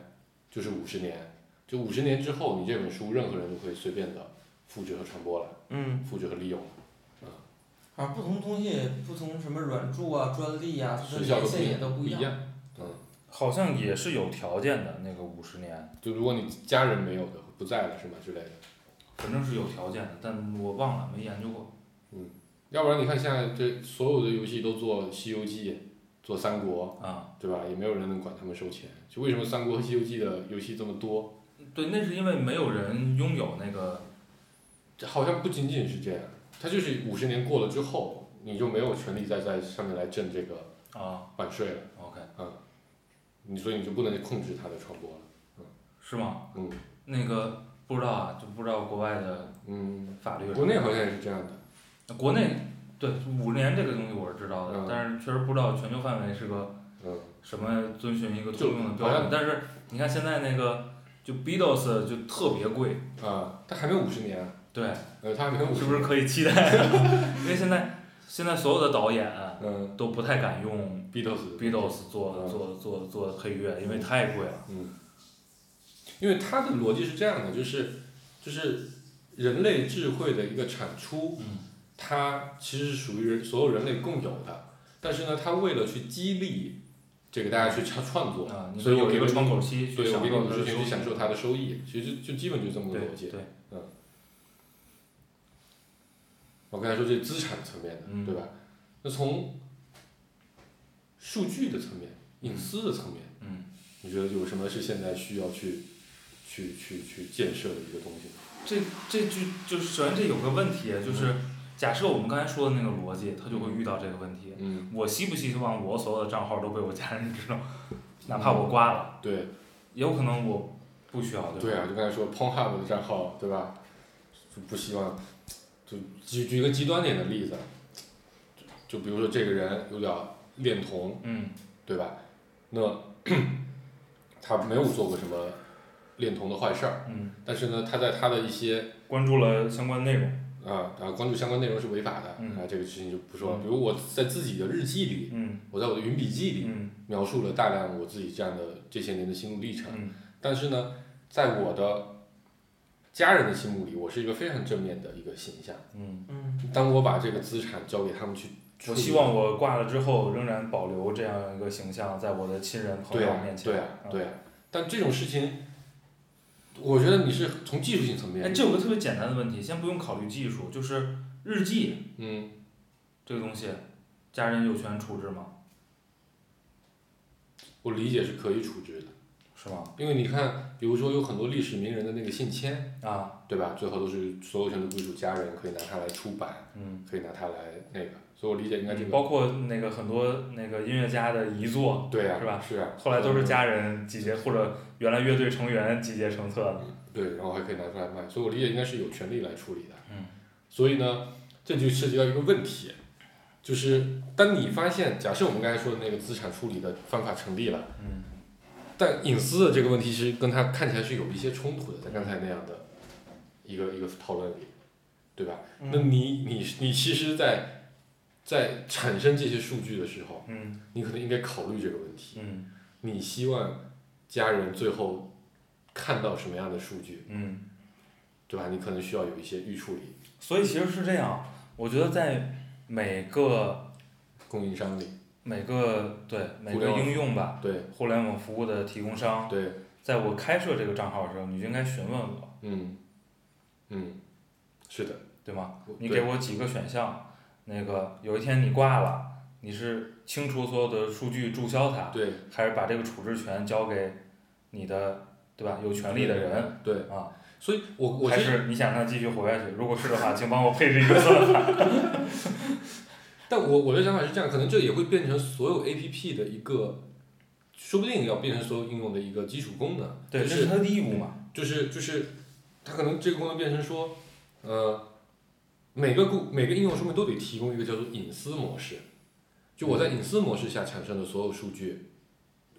就是五十年，就五十年之后，你这本书任何人都可以随便的复制和传播了，嗯复制和利用了，啊，不同东西，不同什么软著啊、专利啊，它的时效都年限也都不一样。嗯，好像也是有条件的，那个五十年，就如果你家人没有的不在了是吗之类的，反正是有条件的，但我忘了没研究过。嗯要不然你看现在这所有的游戏都做《西游记》，做《三国啊，》，对吧？也没有人能管他们收钱。就为什么《三国》和《西游记》的游戏这么多？对，那是因为没有人拥有那个，这好像不仅仅是这样，它就是五十年过了之后，你就没有权利再在上面来挣这个啊版税了，，OK，嗯你所以你就不能控制它的传播了。嗯是吗？嗯那个不知道啊，就不知道国外的嗯，法律。国内好像也是这样的。国内对五年这个东西我是知道的，嗯但是确实不知道全球范围是个嗯什么遵循一个通用的标准。但是你看现在那个就 Beatles 就特别贵，啊，它还没有五十年。啊，对，呃，它还没有五十是不是可以期待？因为现在现在所有的导演嗯都不太敢用，Beatles。Beatles 做嗯。做做做配乐，因为太贵了。嗯，因为它的逻辑是这样的，就是就是人类智慧的一个产出，嗯它其实是属于人所有人类共有的，但是呢，它为了去激励这个大家去创创作，啊，所以有一个窗口期去对，我享给你五十受它的收益年去享受它的收益，其实就就基本就这么个逻辑。对，我刚才说这资产层面的，嗯对吧？那从数据的层面、隐私的层面，嗯，你觉得有什么是现在需要去去去去建设的一个东西？这这就就是首先这有个问题，就是假设我们刚才说的那个逻辑，他就会遇到这个问题。嗯，我希不希望我所有的账号都被我家人知道，哪怕我挂了，对也有可能我不需要，吧？对啊，就刚才说 PornHub 的账号，对吧？就不希望，就举举一个极端点的例子，就就比如说这个人有点恋童，嗯对吧？那 他没有做过什么恋童的坏事儿，嗯，但是呢，他在他的一些关注了相关内容。啊，然后关注相关内容是违法的，嗯啊，这个事情就不说比如我在自己的日记里，嗯我在我的云笔记里嗯描述了大量我自己这样的这些年的心路历程，嗯但是呢，在我的家人的心目里，我是一个非常正面的一个形象。嗯，嗯，当我把这个资产交给他们去，我希望我挂了之后仍然保留这样一个形象，在我的亲人朋对啊友面，前。对啊，嗯对啊。但这种事情，我觉得你是从技术性层哎，面，这有个特别简单的问题，先不用考虑技术，就是日记嗯，这个东西，家人有权处置吗？我理解是可以处置的，是吗？因为你看，比如说有很多历史名人的那个信签，啊，对吧？最后都是所有权都归属家人，可以拿它来出版，嗯，可以拿它来那个，所以我理解应该这个，包括那个很多那个音乐家的遗作，对啊，是吧是啊，后来都是家人集结或者原来乐队成员集结成册的。对，然后还可以拿出来卖，所以我理解应该是有权利来处理的。嗯。所以呢，这就涉及到一个问题，就是当你发现，假设我们刚才说的那个资产处理的方法成立了，嗯但隐私的这个问题是跟它看起来是有一些冲突的，在刚才那样的一个一个讨论里，对吧？那嗯你你你其实在，在产生这些数据的时候，嗯。你可能应该考虑这个问题。嗯。你希望家人最后看到什么样的数据，嗯，对吧？你可能需要有一些预处理，所以其实是这样，我觉得在每个供应商里，每个对每个应用吧，对。互联网服务的提供商，对，在我开设这个账号的时候，你就应该询问我，嗯，嗯，是的，对吗？你给我几个选项，那个有一天你挂了，你是清除所有的数据注销它，对还是把这个处置权交给你的对吧有权利的人对，啊？所以我我还是你想让它继续活下去？如果是的话，请帮我配置一个算法。但我我的想法是这样，可能这也会变成所有 A P P 的一个，说不定要变成所有应用的一个基础功能。对，就是这是它的义务嘛。就是就是，它可能这个功能变成说，呃，每个顾每个应用说明都得提供一个叫做隐私模式，就我在隐私模式下产生的所有数据，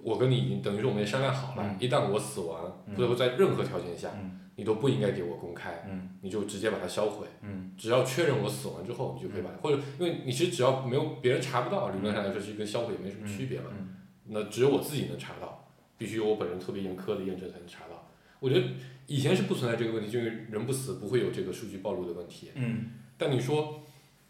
我跟你已经等于说我们也商量好了，嗯一旦我死亡，嗯或者说在任何条件下，嗯你都不应该给我公开，嗯你就直接把它销毁。嗯只要确认我死亡之后，你就可以把它，或者因为你其实只要没有别人查不到，理论上来说是跟销毁也没什么区别嘛。嗯那只有我自己能查到，必须有我本人特别严苛的验证才能查到。我觉得以前是不存在这个问题，就是人不死不会有这个数据暴露的问题。嗯但你说，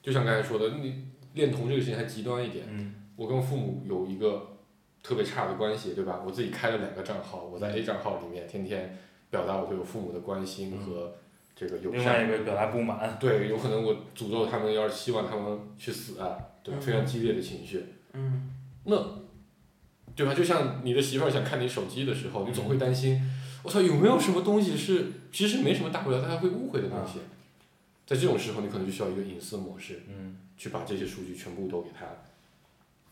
就像刚才说的，你恋童这个事情还极端一点。嗯我跟父母有一个特别差的关系，对吧？我自己开了两个账号，我在 A 账号里面天天表达我对我父母的关心和这个友另善。外一个表达不满。对，有可能我诅咒他们，要是希望他们去死啊，对？非常激烈的情绪。嗯那对吧？就像你的媳妇儿想看你手机的时候，你总会担心，我操，有没有什么东西是其实没什么大不了，大家会误会的东西。在这种时候，你可能就需要一个隐私模式，嗯，去把这些数据全部都给它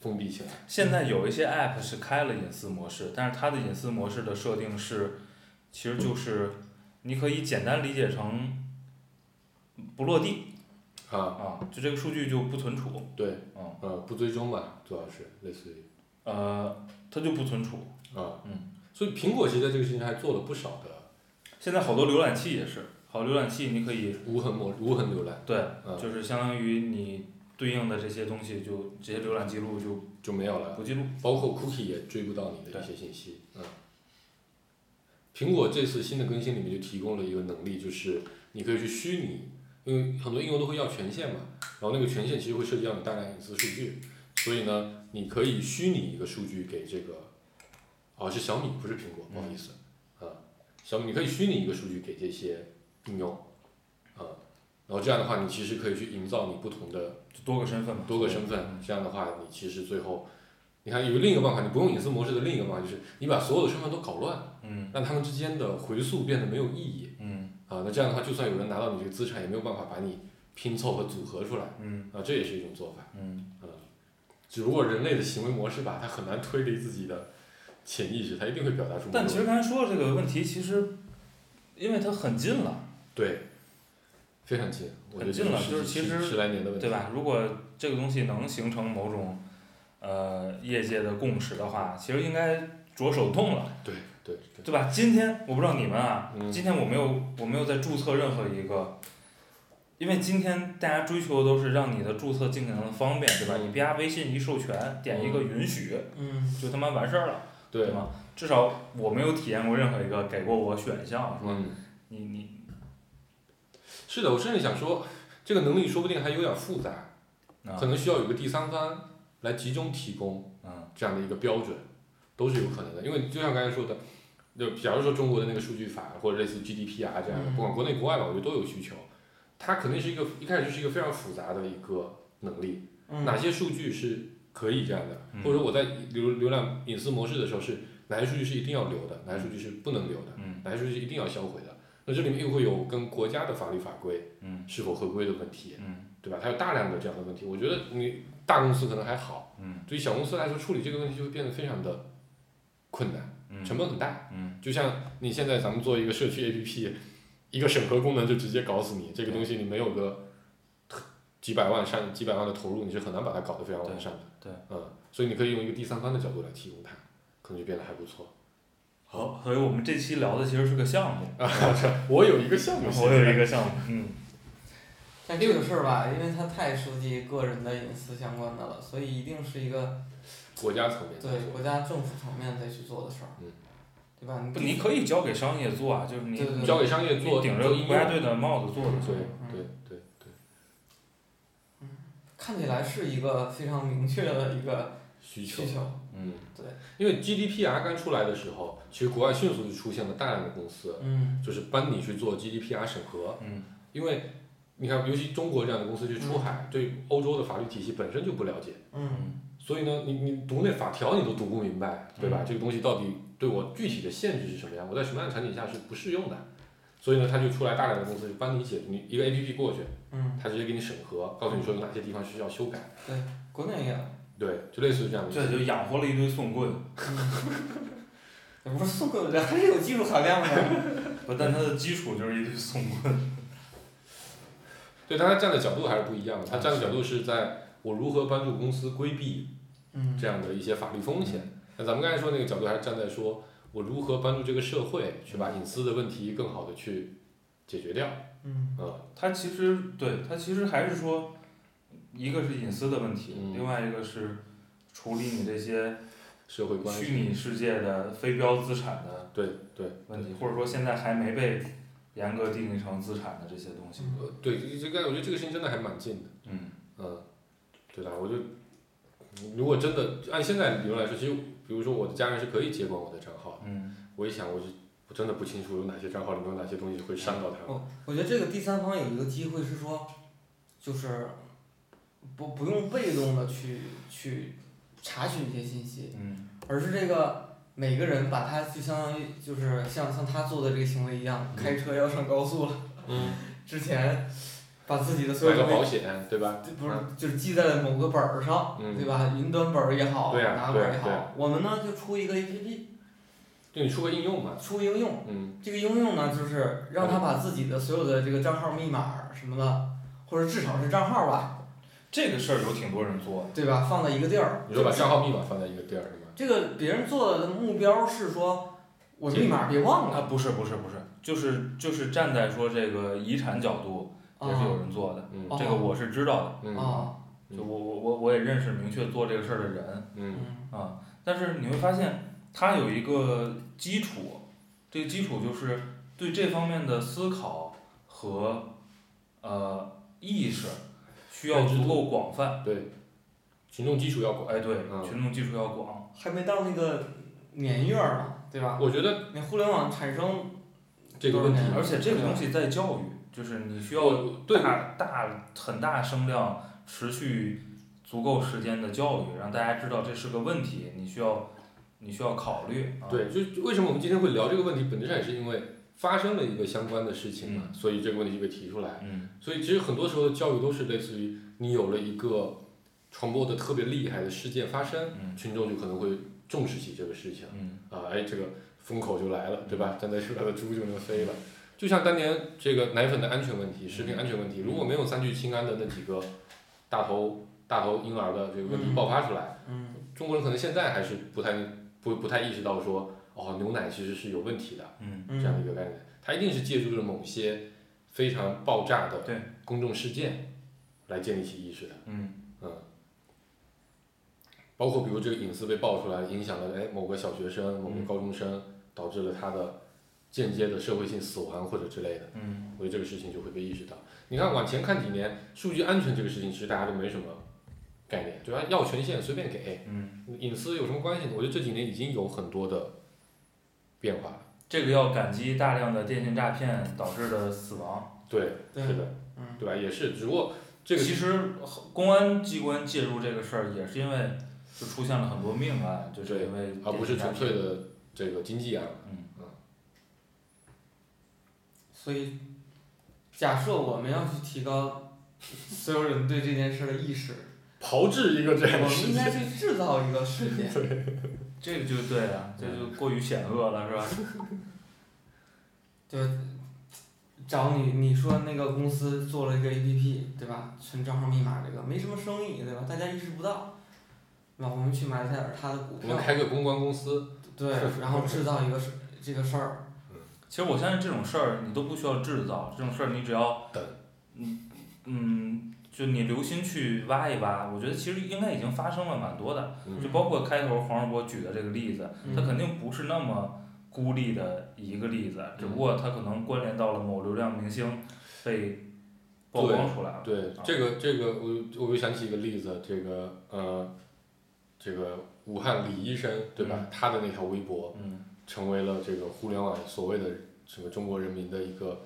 封闭起来。现在有一些 App 是开了隐私模式，但是它的隐私模式的设定是，其实就是你可以简单理解成不落地啊，啊，就这个数据就不存储，对，嗯呃，不追踪吧，主要是类似于呃，它就不存储。啊，嗯，所以苹果其实在这个事情上还做了不少的现在好多浏览器也是，好浏览器你可以无痕模无痕浏览，对，嗯，就是相当于你对应的这些东西就这些浏览记录就就没有了。不记录。包括 cookie 也追不到你的一些信息，嗯。苹果这次新的更新里面就提供了一个能力，就是你可以去虚拟，因为很多应用都会要权限嘛，然后那个权限其实会涉及到你大量隐私数据，所以呢，你可以虚拟一个数据给这个，哦是小米不是苹果，不好意思，啊，小米你可以虚拟一个数据给这些应用，啊，然后这样的话你其实可以去营造你不同的多个身份嘛。多个身份，这样的话，你其实最后，你看有另一个办法，你不用隐私模式的另一个办法就是你把所有的身份都搞乱，嗯让他们之间的回溯变得没有意义嗯啊。那这样的话，就算有人拿到你这个资产，也没有办法把你拼凑和组合出来嗯啊，这也是一种做法。嗯只不过人类的行为模式吧，它很难推理自己的潜意识，它一定会表达出。但其实刚才说的这个问题，其实因为它很近了，对，非常近，我觉得很近了就是其实十十来年的问题，对吧？如果这个东西能形成某种呃业界的共识的话，其实应该着手动了，对对对，对吧？今天我不知道你们啊，嗯今天我没有我没有在注册任何一个。因为今天大家追求的都是让你的注册尽可能的方便，对吧？嗯你啪微信一授权，点一个允许，嗯就他妈完事儿了，对，吗？至少我没有体验过任何一个给过我选项，说嗯。你你是的，我甚至想说，这个能力说不定还有点复杂，啊可能需要有个第三方来集中提供嗯这样的一个标准，都是有可能的。因为就像刚才说的，就假如说中国的那个数据法或者类似 GDPR 这样的，嗯不管国内国外吧，我觉得都有需求。它肯定是一个一开始就是一个非常复杂的一个能力，嗯哪些数据是可以这样的，嗯或者我在浏浏览隐私模式的时候是哪些数据是一定要留的，哪些数据是不能留的，嗯哪些数据是一定要销毁的。那这里面又会有跟国家的法律法规嗯是否合规的问题，嗯对吧？它有大量的这样的问题。我觉得你大公司可能还好，嗯对于小公司来说，处理这个问题就会变得非常的困难，嗯成本很大。嗯就像你现在咱们做一个社区 APP，一个审核功能就直接搞死你，这个东西你没有个几百万上几百万的投入，你是很难把它搞得非常完善的。对对嗯，所以你可以用一个第三方的角度来提供它，可能就变得还不错。好，所以我们这期聊的其实是个项目，啊，我有一个项目，我有一个项目，嗯，但这个事儿吧，因为它太涉及个人的隐私相关的了，所以一定是一个国家层面对国家政府层面再去做的事儿，嗯对吧？不，你可以交给商业做啊，就是你对对对交给商业做你顶着国家用队的帽子做的对对对对对，看起来是一个非常明确的一个需求需。求，嗯，对，因为 GDPR 刚出来的时候，其实国外迅速就出现了大量的公司，嗯。就是帮你去做 GDPR 审核，嗯。因为你看，尤其中国这样的公司去出海，对欧洲的法律体系本身就不了解，嗯。所以呢，你你读那法条你都读不明白，对吧？嗯。这个东西到底对我具体的限制是什么样？我在什么样的场景下是不适用的？所以呢，他就出来大量的公司帮你解，你一个 APP 过去，嗯，他直接给你审核，告诉你说有哪些地方需要修改，对国内也有，对，就类似于这样的。这就养活了一堆送棍，也 不是送棍人，还是有技术含量的。不，但它的基础就是一堆送棍，对，但他站的角度还是不一样的。他站的角度是在我如何帮助公司规避嗯这样的一些法律风险。那咱们刚才说那个角度还是站在说我如何帮助这个社会去把隐私的问题更好的去解决掉。嗯嗯，它其实对它其实还是说，一个是隐私的问题，嗯另外一个是处理你这些社会关虚。拟世界的非标资产的对对问题，或者说现在还没被严格定义成资产的这些东西。呃，对，这个我觉得这个事情真的还蛮近的。嗯嗯，对吧？我就如果真的按现在理论来说，其实比如说我的家人是可以接管我的账号，嗯我一想，我就我真的不清楚有哪些账号里面有哪些东西会伤到他们。我我觉得这个第三方有一个机会是说，就是不不用被动的去去查询一些信息，嗯而是这个每个人把他就相当于就是像像他做的这个行为一样，嗯开车要上高速了，嗯，之前把自己的所有东西。买个保险，对吧？不是，就是记在某个本儿上，嗯对吧？云端本儿也好，哪个本儿也对好，我们呢就出一个 APP，就你出个应用嘛。出应用，嗯这个应用呢，就是让他把自己的所有的这个账号密码什么的，或者至少是账号吧，这个事儿有挺多人做的。对吧？放在一个地儿。你说把账号密码放在一个地儿是吗？这个别人做的目标是说，我密码别忘了啊，了。不是不是不是，就是就是站在说这个遗产角度，也是有啊人做的，这个我是知道的，嗯啊，就我我我我也认识明确做这个事儿的人嗯嗯啊，但是你会发现他有一个基础，这个基础就是对这方面的思考和呃意识需要足够广泛，对，群众基础要广。哎对，嗯。群众基础要广，还没到那个年月儿呢，对吧？我觉得你互联网产生这个问题，而且这个东西在教育，就是你需要我对。大大很大声量、持续足够时间的教育，让大家知道这是个问题，你需要你需要考虑。啊、，对，就就为什么我们今天会聊这个问题，本质上也是因为发生了一个相关的事情嘛，所以这个问题就被提出来。嗯。所以其实很多时候的教育都是类似于你有了一个传播的特别厉害的事件发生，嗯。群众就可能会重视起这个事情嗯。啊，哎，这个风口就来了，对吧？站在树上的猪就能飞了。就像当年这个奶粉的安全问题、食品安全问题，如果没有三聚氰胺的那几个大头大头婴儿的这个问题嗯。爆发出来，嗯。中国人可能现在还是不太不不太意识到说，哦，牛奶其实是有问题的嗯这样的嗯一个概念，它一定是借助了某些非常爆炸的公众事件来建立起意识的，嗯。嗯，包括比如这个隐私被爆出来，影响了哎某个小学生、某个嗯。高中生，导致了他的间接的社会性死亡或者之类的，嗯。我觉得这个事情就会被意识到。你看往前看几年，数据安全这个事情其实大家都没什么概念，对吧？要权限随便给，嗯，隐私有什么关系呢？我觉得这几年已经有很多的变化了。这个要感激大量的电信诈骗导致的死亡。对，对是的，嗯对吧？也是，只不过这个其实公安机关介入这个事儿，也是因为就出现了很多命案，就是因为而不是纯粹的这个经济案。嗯嗯所以，假设我们要去提高所有人对这件事的意识，炮制一个这样的我们，应该去制造一个事件。这个就对啊，这就过于险恶了，是吧？就找你，你说那个公司做了一个 APP，对吧？存账号密码这个没什么生意，对吧？大家意识不到。那？我们去买点儿它的股票我们，开个公关公司，对，然后制造一个事这个事儿，其实我相信这种事儿你都不需要制造，这种事儿你只要等，嗯嗯，就你留心去挖一挖，我觉得其实应该已经发生了蛮多的，嗯就包括开头黄世博举的这个例子，他嗯肯定不是那么孤立的一个例子，只不过他可能关联到了某流量明星被曝光出来了。对啊，这个这个我我又想起一个例子，这个呃，这个武汉李医生对吧？他的那条微博嗯成为了这个互联网所谓的什么中国人民的一个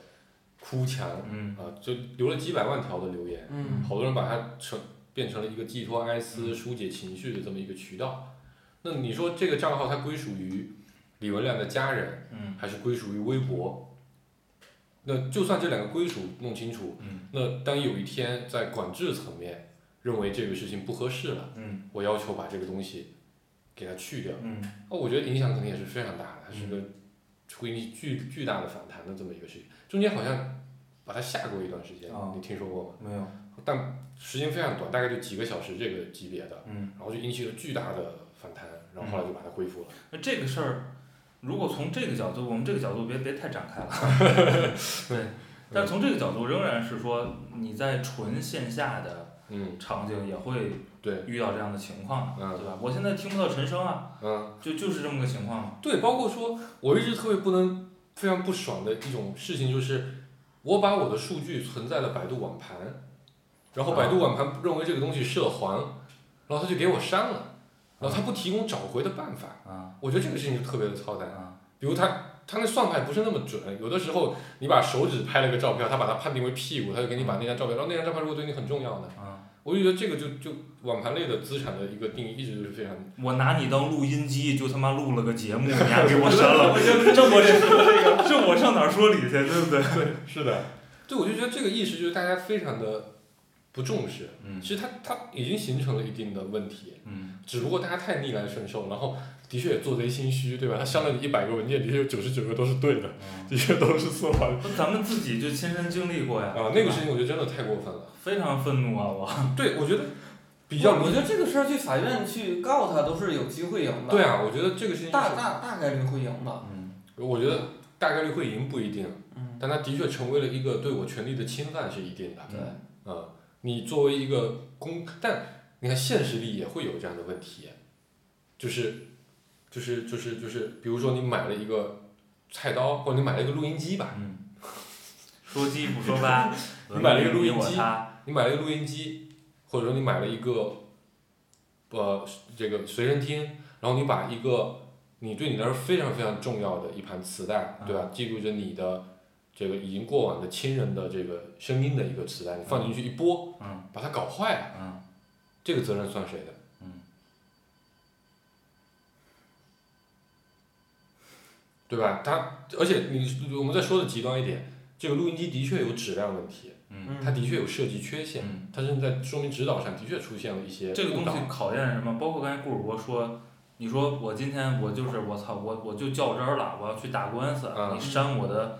哭墙嗯。啊，就留了几百万条的留言，嗯。好多人把它成变成了一个寄托哀思、疏解情绪的这么一个渠道。那你说这个账号它归属于李文亮的家人，嗯。还是归属于微博？那就算这两个归属弄清楚，嗯。那当有一天在管制层面认为这个事情不合适了，嗯。我要求把这个东西给它去掉，嗯。那我觉得影响肯定也是非常大的，它是个会引起巨巨大的反弹的这么一个事情。中间好像把它下过一段时间，哦你听说过吗？没有但时间非常短，大概就几个小时这个级别的，嗯，然后就引起了巨大的反弹，然后后来就把它恢复了。那这个事儿，如果从这个角度，我们这个角度别别太展开了。对，但从这个角度仍然是说你在纯线下的嗯场景也会对遇到这样的情况，嗯对吧？我现在听不到陈升啊，嗯，就就是这么个情况嘛。对，包括说我一直特别不能非常不爽的一种事情就是，我把我的数据存在了百度网盘，然后百度网盘认为这个东西涉黄，然后他就给我删了，然后他不提供找回的办法，啊我觉得这个事情就特别的操蛋。啊比如他他那算法也不是那么准，有的时候你把手指拍了个照片，他把它判定为屁股，他就给你把那张照片，然后那张照片如果对你很重要呢，啊！我就觉得这个就就网盘类的资产的一个定义一直就是非常我拿你当录音机，就他妈录了个节目，你还给我删了，这我这这我上哪儿说理去，对不对？是的，对，我就觉得这个意识就是大家非常的不重视，嗯其实它它已经形成了一定的问题，嗯只不过大家太逆来顺受，然后的确也做贼心虚，对吧？他删了你一百个文件，的确有九十九个都是对的，嗯，的确都是错的那咱们自己就亲身经历过呀。啊，那个事情我觉得真的太过分了。非常愤怒啊！我对，我觉得比较我觉得这个事儿去法院去告他都是有机会赢的，对啊，我觉得这个事情大，大大概率会赢的，嗯我觉得大概率会赢不一定，嗯，但他的确成为了一个对我权利的侵犯是一定的。对，嗯，你作为一个公，但你看现实里也会有这样的问题，就是，就是就是就是，比如说你买了一个菜刀，或者你买了一个录音机吧，嗯，说鸡不说八，你买了一个录音机你买了一个录音机，或者说你买了一个，呃，这个随身听，然后你把一个你对你来说非常非常重要的一盘磁带，对吧？记录着你的这个已经过往的亲人的这个声音的一个磁带，你放进去一播，嗯把它搞坏了，嗯这个责任算谁的？对吧？它而且你我们再说的极端一点，这个录音机的确有质量问题，嗯它的确有设计缺陷，嗯，它甚至在说明指导上的确出现了一些这个东西考验什么？包括刚才顾主播说，你说我今天我就是我操我我就较真儿了，我要去打官司，嗯你删我的，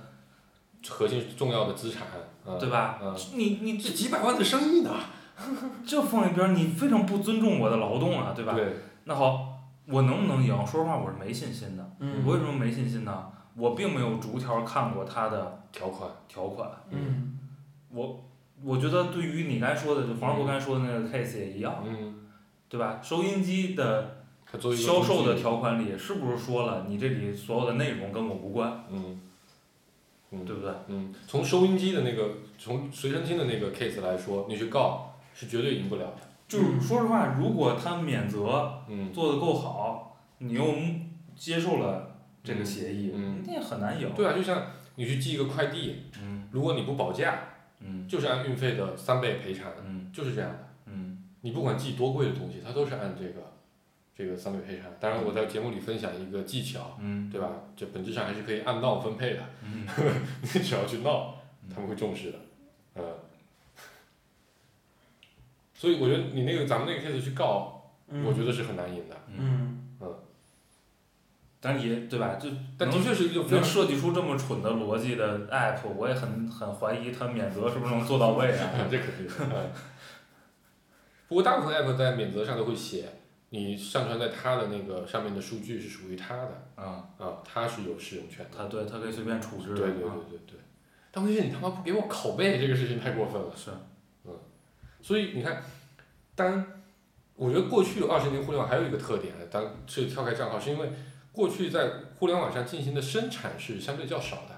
核心重要的资产，嗯、对吧？嗯，你你这几百万的生意呢？这放一边，你非常不尊重我的劳动啊，对吧？对，那好，我能不能赢？说实话，我是没信心的。嗯我为什么没信心呢？我并没有逐条看过他的条款，条款。嗯我我觉得对于你刚才说的，就黄世博刚才说的那个 case 也一样，嗯，对吧？收音机的销售的条款里是不是说了你这里所有的内容跟我无关，嗯，嗯，对不对？嗯，从收音机的那个，从随身听的那个 case 来说，你去告是绝对赢不了的。就是说实话，如果他免责嗯，做得够好，你又接受了这个协议，嗯你也很难赢。对啊，就像你去寄一个快递，嗯如果你不保价，嗯就是按运费的三倍赔偿，嗯就是这样的。嗯你不管寄多贵的东西，它都是按这个这个三倍赔偿。当然，我在节目里分享一个技巧，嗯对吧？这本质上还是可以按闹分配的。嗯 你只要去闹，他们会重视的，呃。所以我觉得你那个咱们那个 case 去告，嗯，我觉得是很难赢的。嗯但是也对吧？就但的确是一个非能设计出这么蠢的逻辑的 app，我也很很怀疑它免责是不是能做到位啊？这肯定不过大部分 app 在免责上都会写，你上传在他的那个上面的数据是属于他的啊，啊，他是有使用权的。他对他可以随便处置的。对对对啊对对。但问题是你他妈不给我拷贝，这个事情太过分了。是，所以你看，当我觉得过去二十年互联网还有一个特点，当是跳开账号，是因为过去在互联网上进行的生产是相对较少的，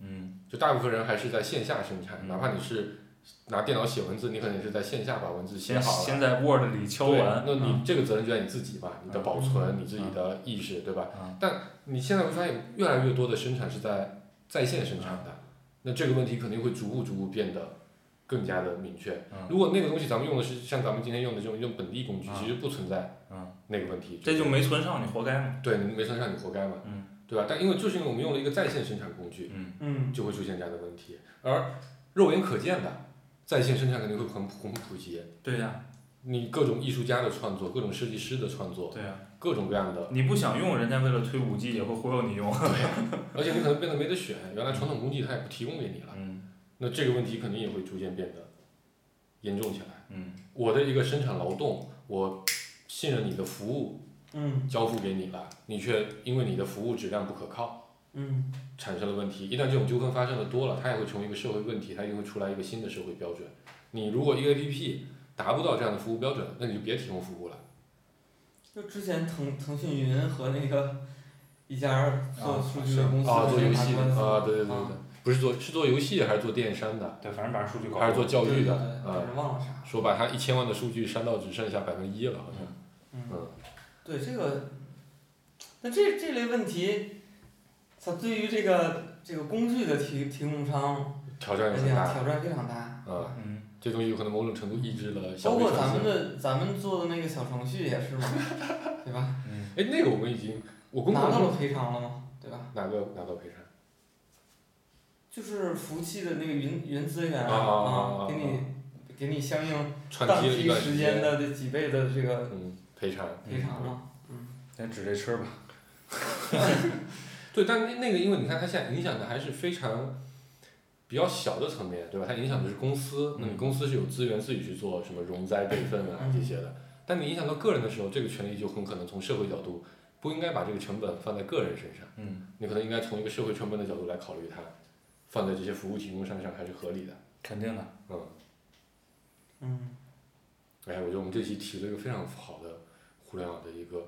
嗯。就大部分人还是在线下生产，嗯。哪怕你是拿电脑写文字，你可能也是在线下把文字写先好了。先在 Word 里敲对完。那你嗯。这个责任就在你自己吧，你的保存，你自己的意识，对吧？嗯。但你现在会发现，越来越多的生产是在在线生产的，那这个问题肯定会逐步逐步变得更加的明确。嗯如果那个东西咱们用的是像咱们今天用的这种用本地工具，嗯其实不存在嗯，那个问题。这就没存上，你活该嘛。对你没存上，你活该嘛，嗯对吧？但因为就是因为我们用了一个在线生产工具，嗯嗯就会出现这样的问题，而肉眼可见的在线生产肯定会很很普及。对呀你各种艺术家的创作，各种设计师的创作，对呀，各种各样的，你不想用，人家为了推五 G 也会忽悠你用。对 而且你可能变得没得选，原来传统工具它也不提供给你了，嗯那这个问题肯定也会逐渐变得严重起来。嗯我的一个生产劳动，我信任你的服务嗯交付给你了，你却因为你的服务质量不可靠，嗯产生了问题。一旦这种纠纷发生的多了，它也会成为一个社会问题，它一定会出来一个新的社会标准。你如果一个 APP 达不到这样的服务标准，那你就别提供服务了。就之前腾腾讯云和那个一家做啊数据的公司啊，做游戏打官司啊，对对对啊对，不是做是做游戏还是做电商的，对，反正把数据搞还是做教育的对对对，啊？但是忘了啥。说把他一千万的数据删到只剩下百分之一了，好像。嗯嗯，对这个，那这这类问题，它对于这个这个工具的提提供商挑战也很大。挑战非常大。嗯，嗯这东西有可能某种程度抑制了消包括咱。们的咱们做的那个小程序也是嘛，对吧？嗯哎，那个我们已经，我公公拿到了赔偿了吗？对吧？哪个拿到赔偿？就是服务器的那个云云资源啊啊啊啊给你给你相应串当批时间间，的这几倍的这个嗯，赔偿。赔偿嘛。先指这吃吧。对，但那那个，因为你看，它现在影响的还是非常比较小的层面，对吧？它影响的是公司，那你公司是有资源自己去做什么容灾备份啊嗯这些的。但你影响到个人的时候，这个权利就很可能从社会角度不应该把这个成本放在个人身上，嗯，你可能应该从一个社会成本的角度来考虑它，放在这些服务提供商上还是合理的。肯定的。嗯，嗯哎，我觉得我们这期提了一个非常好的互联网的一个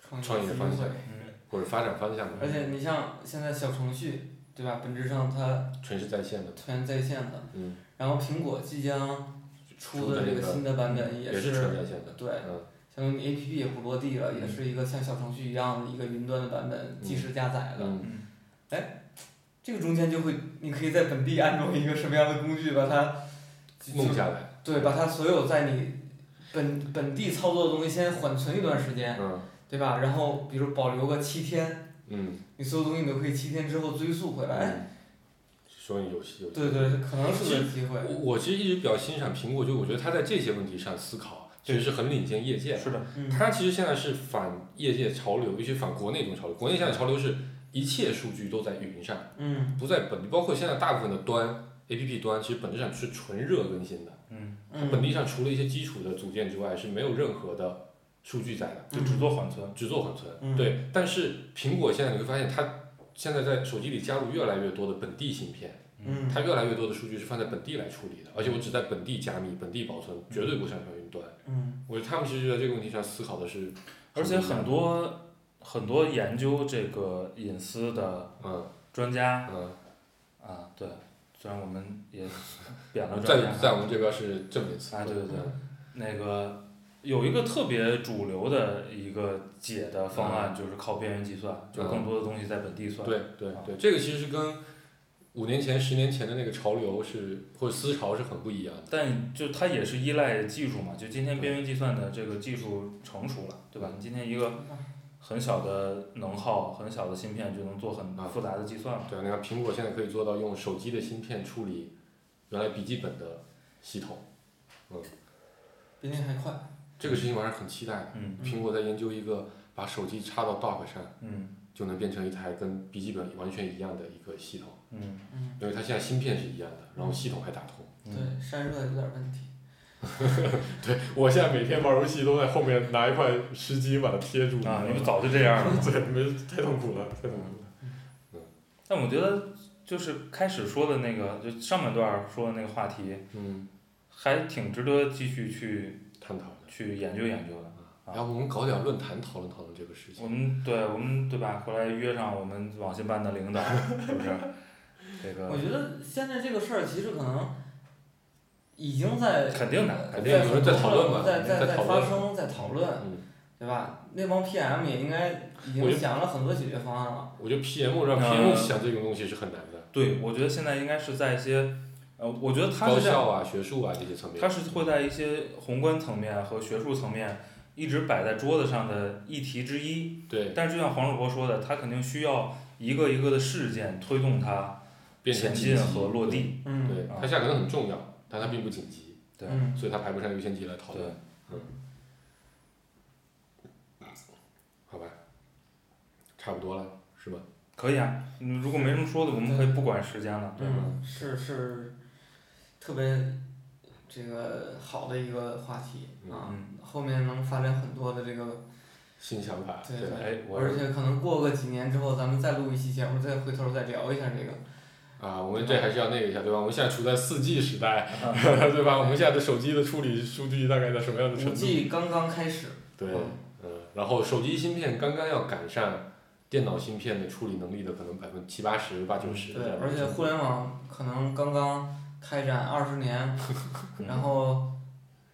创创业方向会。嗯或者发展方向吧，而且你像现在小程序，对吧？本质上它全是在线的。全在线的，嗯，然后苹果即将出的这个新的版本也是全在线的。对，嗯相当于 A P P 也不落地了，也是一个像小程序一样的一个云端的版本，即时加载的。嗯这个中间就会，你可以在本地安装一个什么样的工具，把它弄下来。对，把它所有在你本本地操作的东西先缓存一段时间，嗯对吧？然后比如保留个七天，嗯。你所有东西你都可以七天之后追溯回来。嗯，说明有戏有。对对，可能是个机会。我我其实一直比较欣赏苹果，就我觉得它在这些问题上思考，其实是很领先业界的。是的。嗯它其实现在是反业界潮流，尤其反国内这种潮流。国内现在潮流是一切数据都在云上，嗯不在本地，包括现在大部分的端 APP 端，其实本质上是纯热更新的。嗯，它，本地上除了一些基础的组件之外，是没有任何的数据在的。就只做缓存。只做缓存。嗯对，但是苹果现在你会发现，它现在在手机里加入越来越多的本地芯片，嗯它越来越多的数据是放在本地来处理的，而且我只在本地加密、本地保存，绝对不上传云端。嗯我觉得他们其实在这个问题上思考的是，而且很多很多研究这个隐私的嗯。专家。嗯，啊，对，虽然我们也贬了专在家，在我们这边是正面词。啊对对对。嗯。那个有一个特别主流的一个解的方案，就是靠边缘计算，就更多的东西在本地算。对对对，这个其实是跟五年前、十年前的那个潮流是或者思潮是很不一样的。但就它也是依赖技术嘛，就今天边缘计算的这个技术成熟了，对吧？你今天一个很小的能耗、很小的芯片就能做很啊复杂的计算了。对，你看苹果现在可以做到用手机的芯片处理原来笔记本的系统，嗯比那还快。这个事情我还是很期待的。嗯苹果在研究一个把手机插到 dock 上，嗯就能变成一台跟笔记本完全一样的一个系统，嗯嗯，因为它现在芯片是一样的，然后系统还打通。对，散热有点问题。对我现在每天玩游戏都在后面拿一块湿巾把它贴住。啊，你们早就这样了。对，没太痛苦了，太痛苦了。但我觉得就是开始说的那个，就上半段说的那个话题，嗯，还挺值得继续去探讨的。去研究研究的。然后我们搞点论坛讨论讨论这个事情。我们对我们对吧？后来约上我们网信办的领导，是不是？这个我觉得现在这个事儿其实可能已经在肯定的，肯定在有人在讨论嘛在在在发生，在讨论，嗯，对吧？那帮 PM 也应该已经想了很多解决方案了。我觉得 PM 让嗯 PM 想这种东西是很难的，对，我觉得现在应该是在一些，呃，我觉得他高校啊、学术啊这些层面。他是会在一些宏观层面和学术层面一直摆在桌子上的议题之一。对但是就像黄世博说的，他肯定需要一个一个的事件推动它前进和落地。嗯，对，它现在可能很重要，但它并不紧急，对嗯，所以它排不上优先级来讨论，嗯。，好吧，差不多了，是吧？可以啊。嗯如果没什么说的，我们可以不管时间了，对吧？嗯，是是，特别这个好的一个话题啊，嗯后面能发展很多的这个，新想法，对吧？哎，而且可能过个几年之后，咱们再录一期节目，再回头再聊一下这个。啊，我们这还是要那个一下，对吧？我们现在处在四 G 时代，啊 对吧？我们现在的手机的处理数据大概在什么样的程度五度？G 刚刚开始，对，嗯嗯，然后手机芯片刚刚要赶上电脑芯片的处理能力的可能百分之七八十、八九十。对，而且互联网可能刚刚开展二十年，然后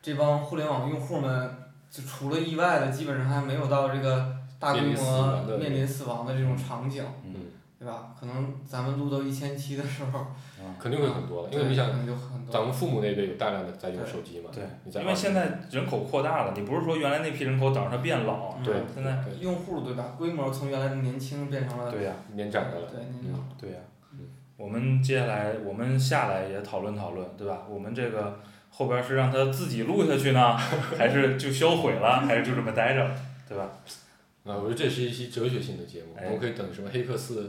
这帮互联网用户们，就除了意外的，基本上还没有到这个大规模面临死亡的这种场景，嗯对吧？可能咱们录到一千七的时候，肯定会很多了，因为你想可，能就很多。咱们父母那辈有大量的在用手机嘛，对因为现在人口扩大了，你不是说原来那批人口等着它变老，嗯对现在用户对吧？规模从原来的年轻变成了对呀、年长的了，对年长。对呀、嗯我们接下来我们下来也讨论讨论，对吧？我们这个后边是让他自己录下去呢，还是就销毁了，还是就这么待着，对吧？啊，我觉得这是一期哲学性的节目，哎我们可以等什么《黑客四》《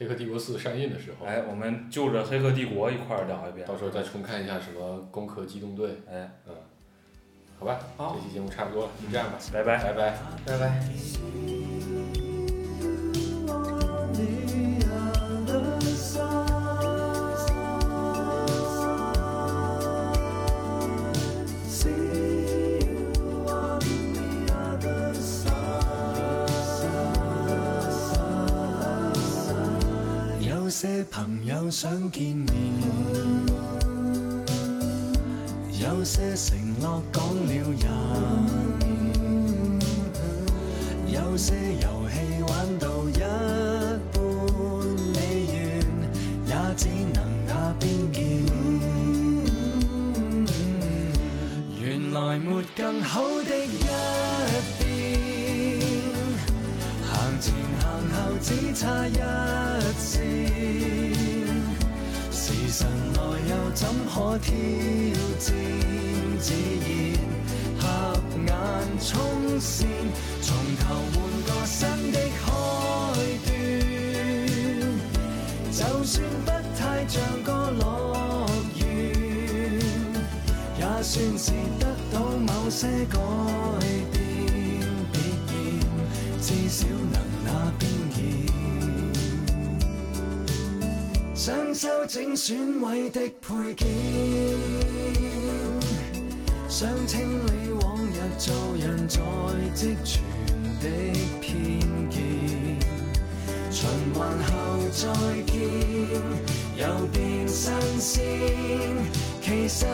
黑客帝国四》上映的时候，哎，我们就着《黑客帝国》一块儿聊一遍，到时候再重看一下什么《攻壳机动队》，哎，嗯，好吧，好。这期节目差不多了，就这样吧，拜拜。拜拜。拜拜。些朋友想見面，有些承諾講了也，有些遊戲玩到一半未完，也只能那邊見。原來沒更好的一邊，行前行後只差一线。怎可挑戰？自然合眼衝線，從頭換個新的開端。就算不太像個樂園，也算是得到某些改變。別嫌，至少修整损毁的配件，想清理往日做人在積存的偏见。循环后再见，又变新鲜，其实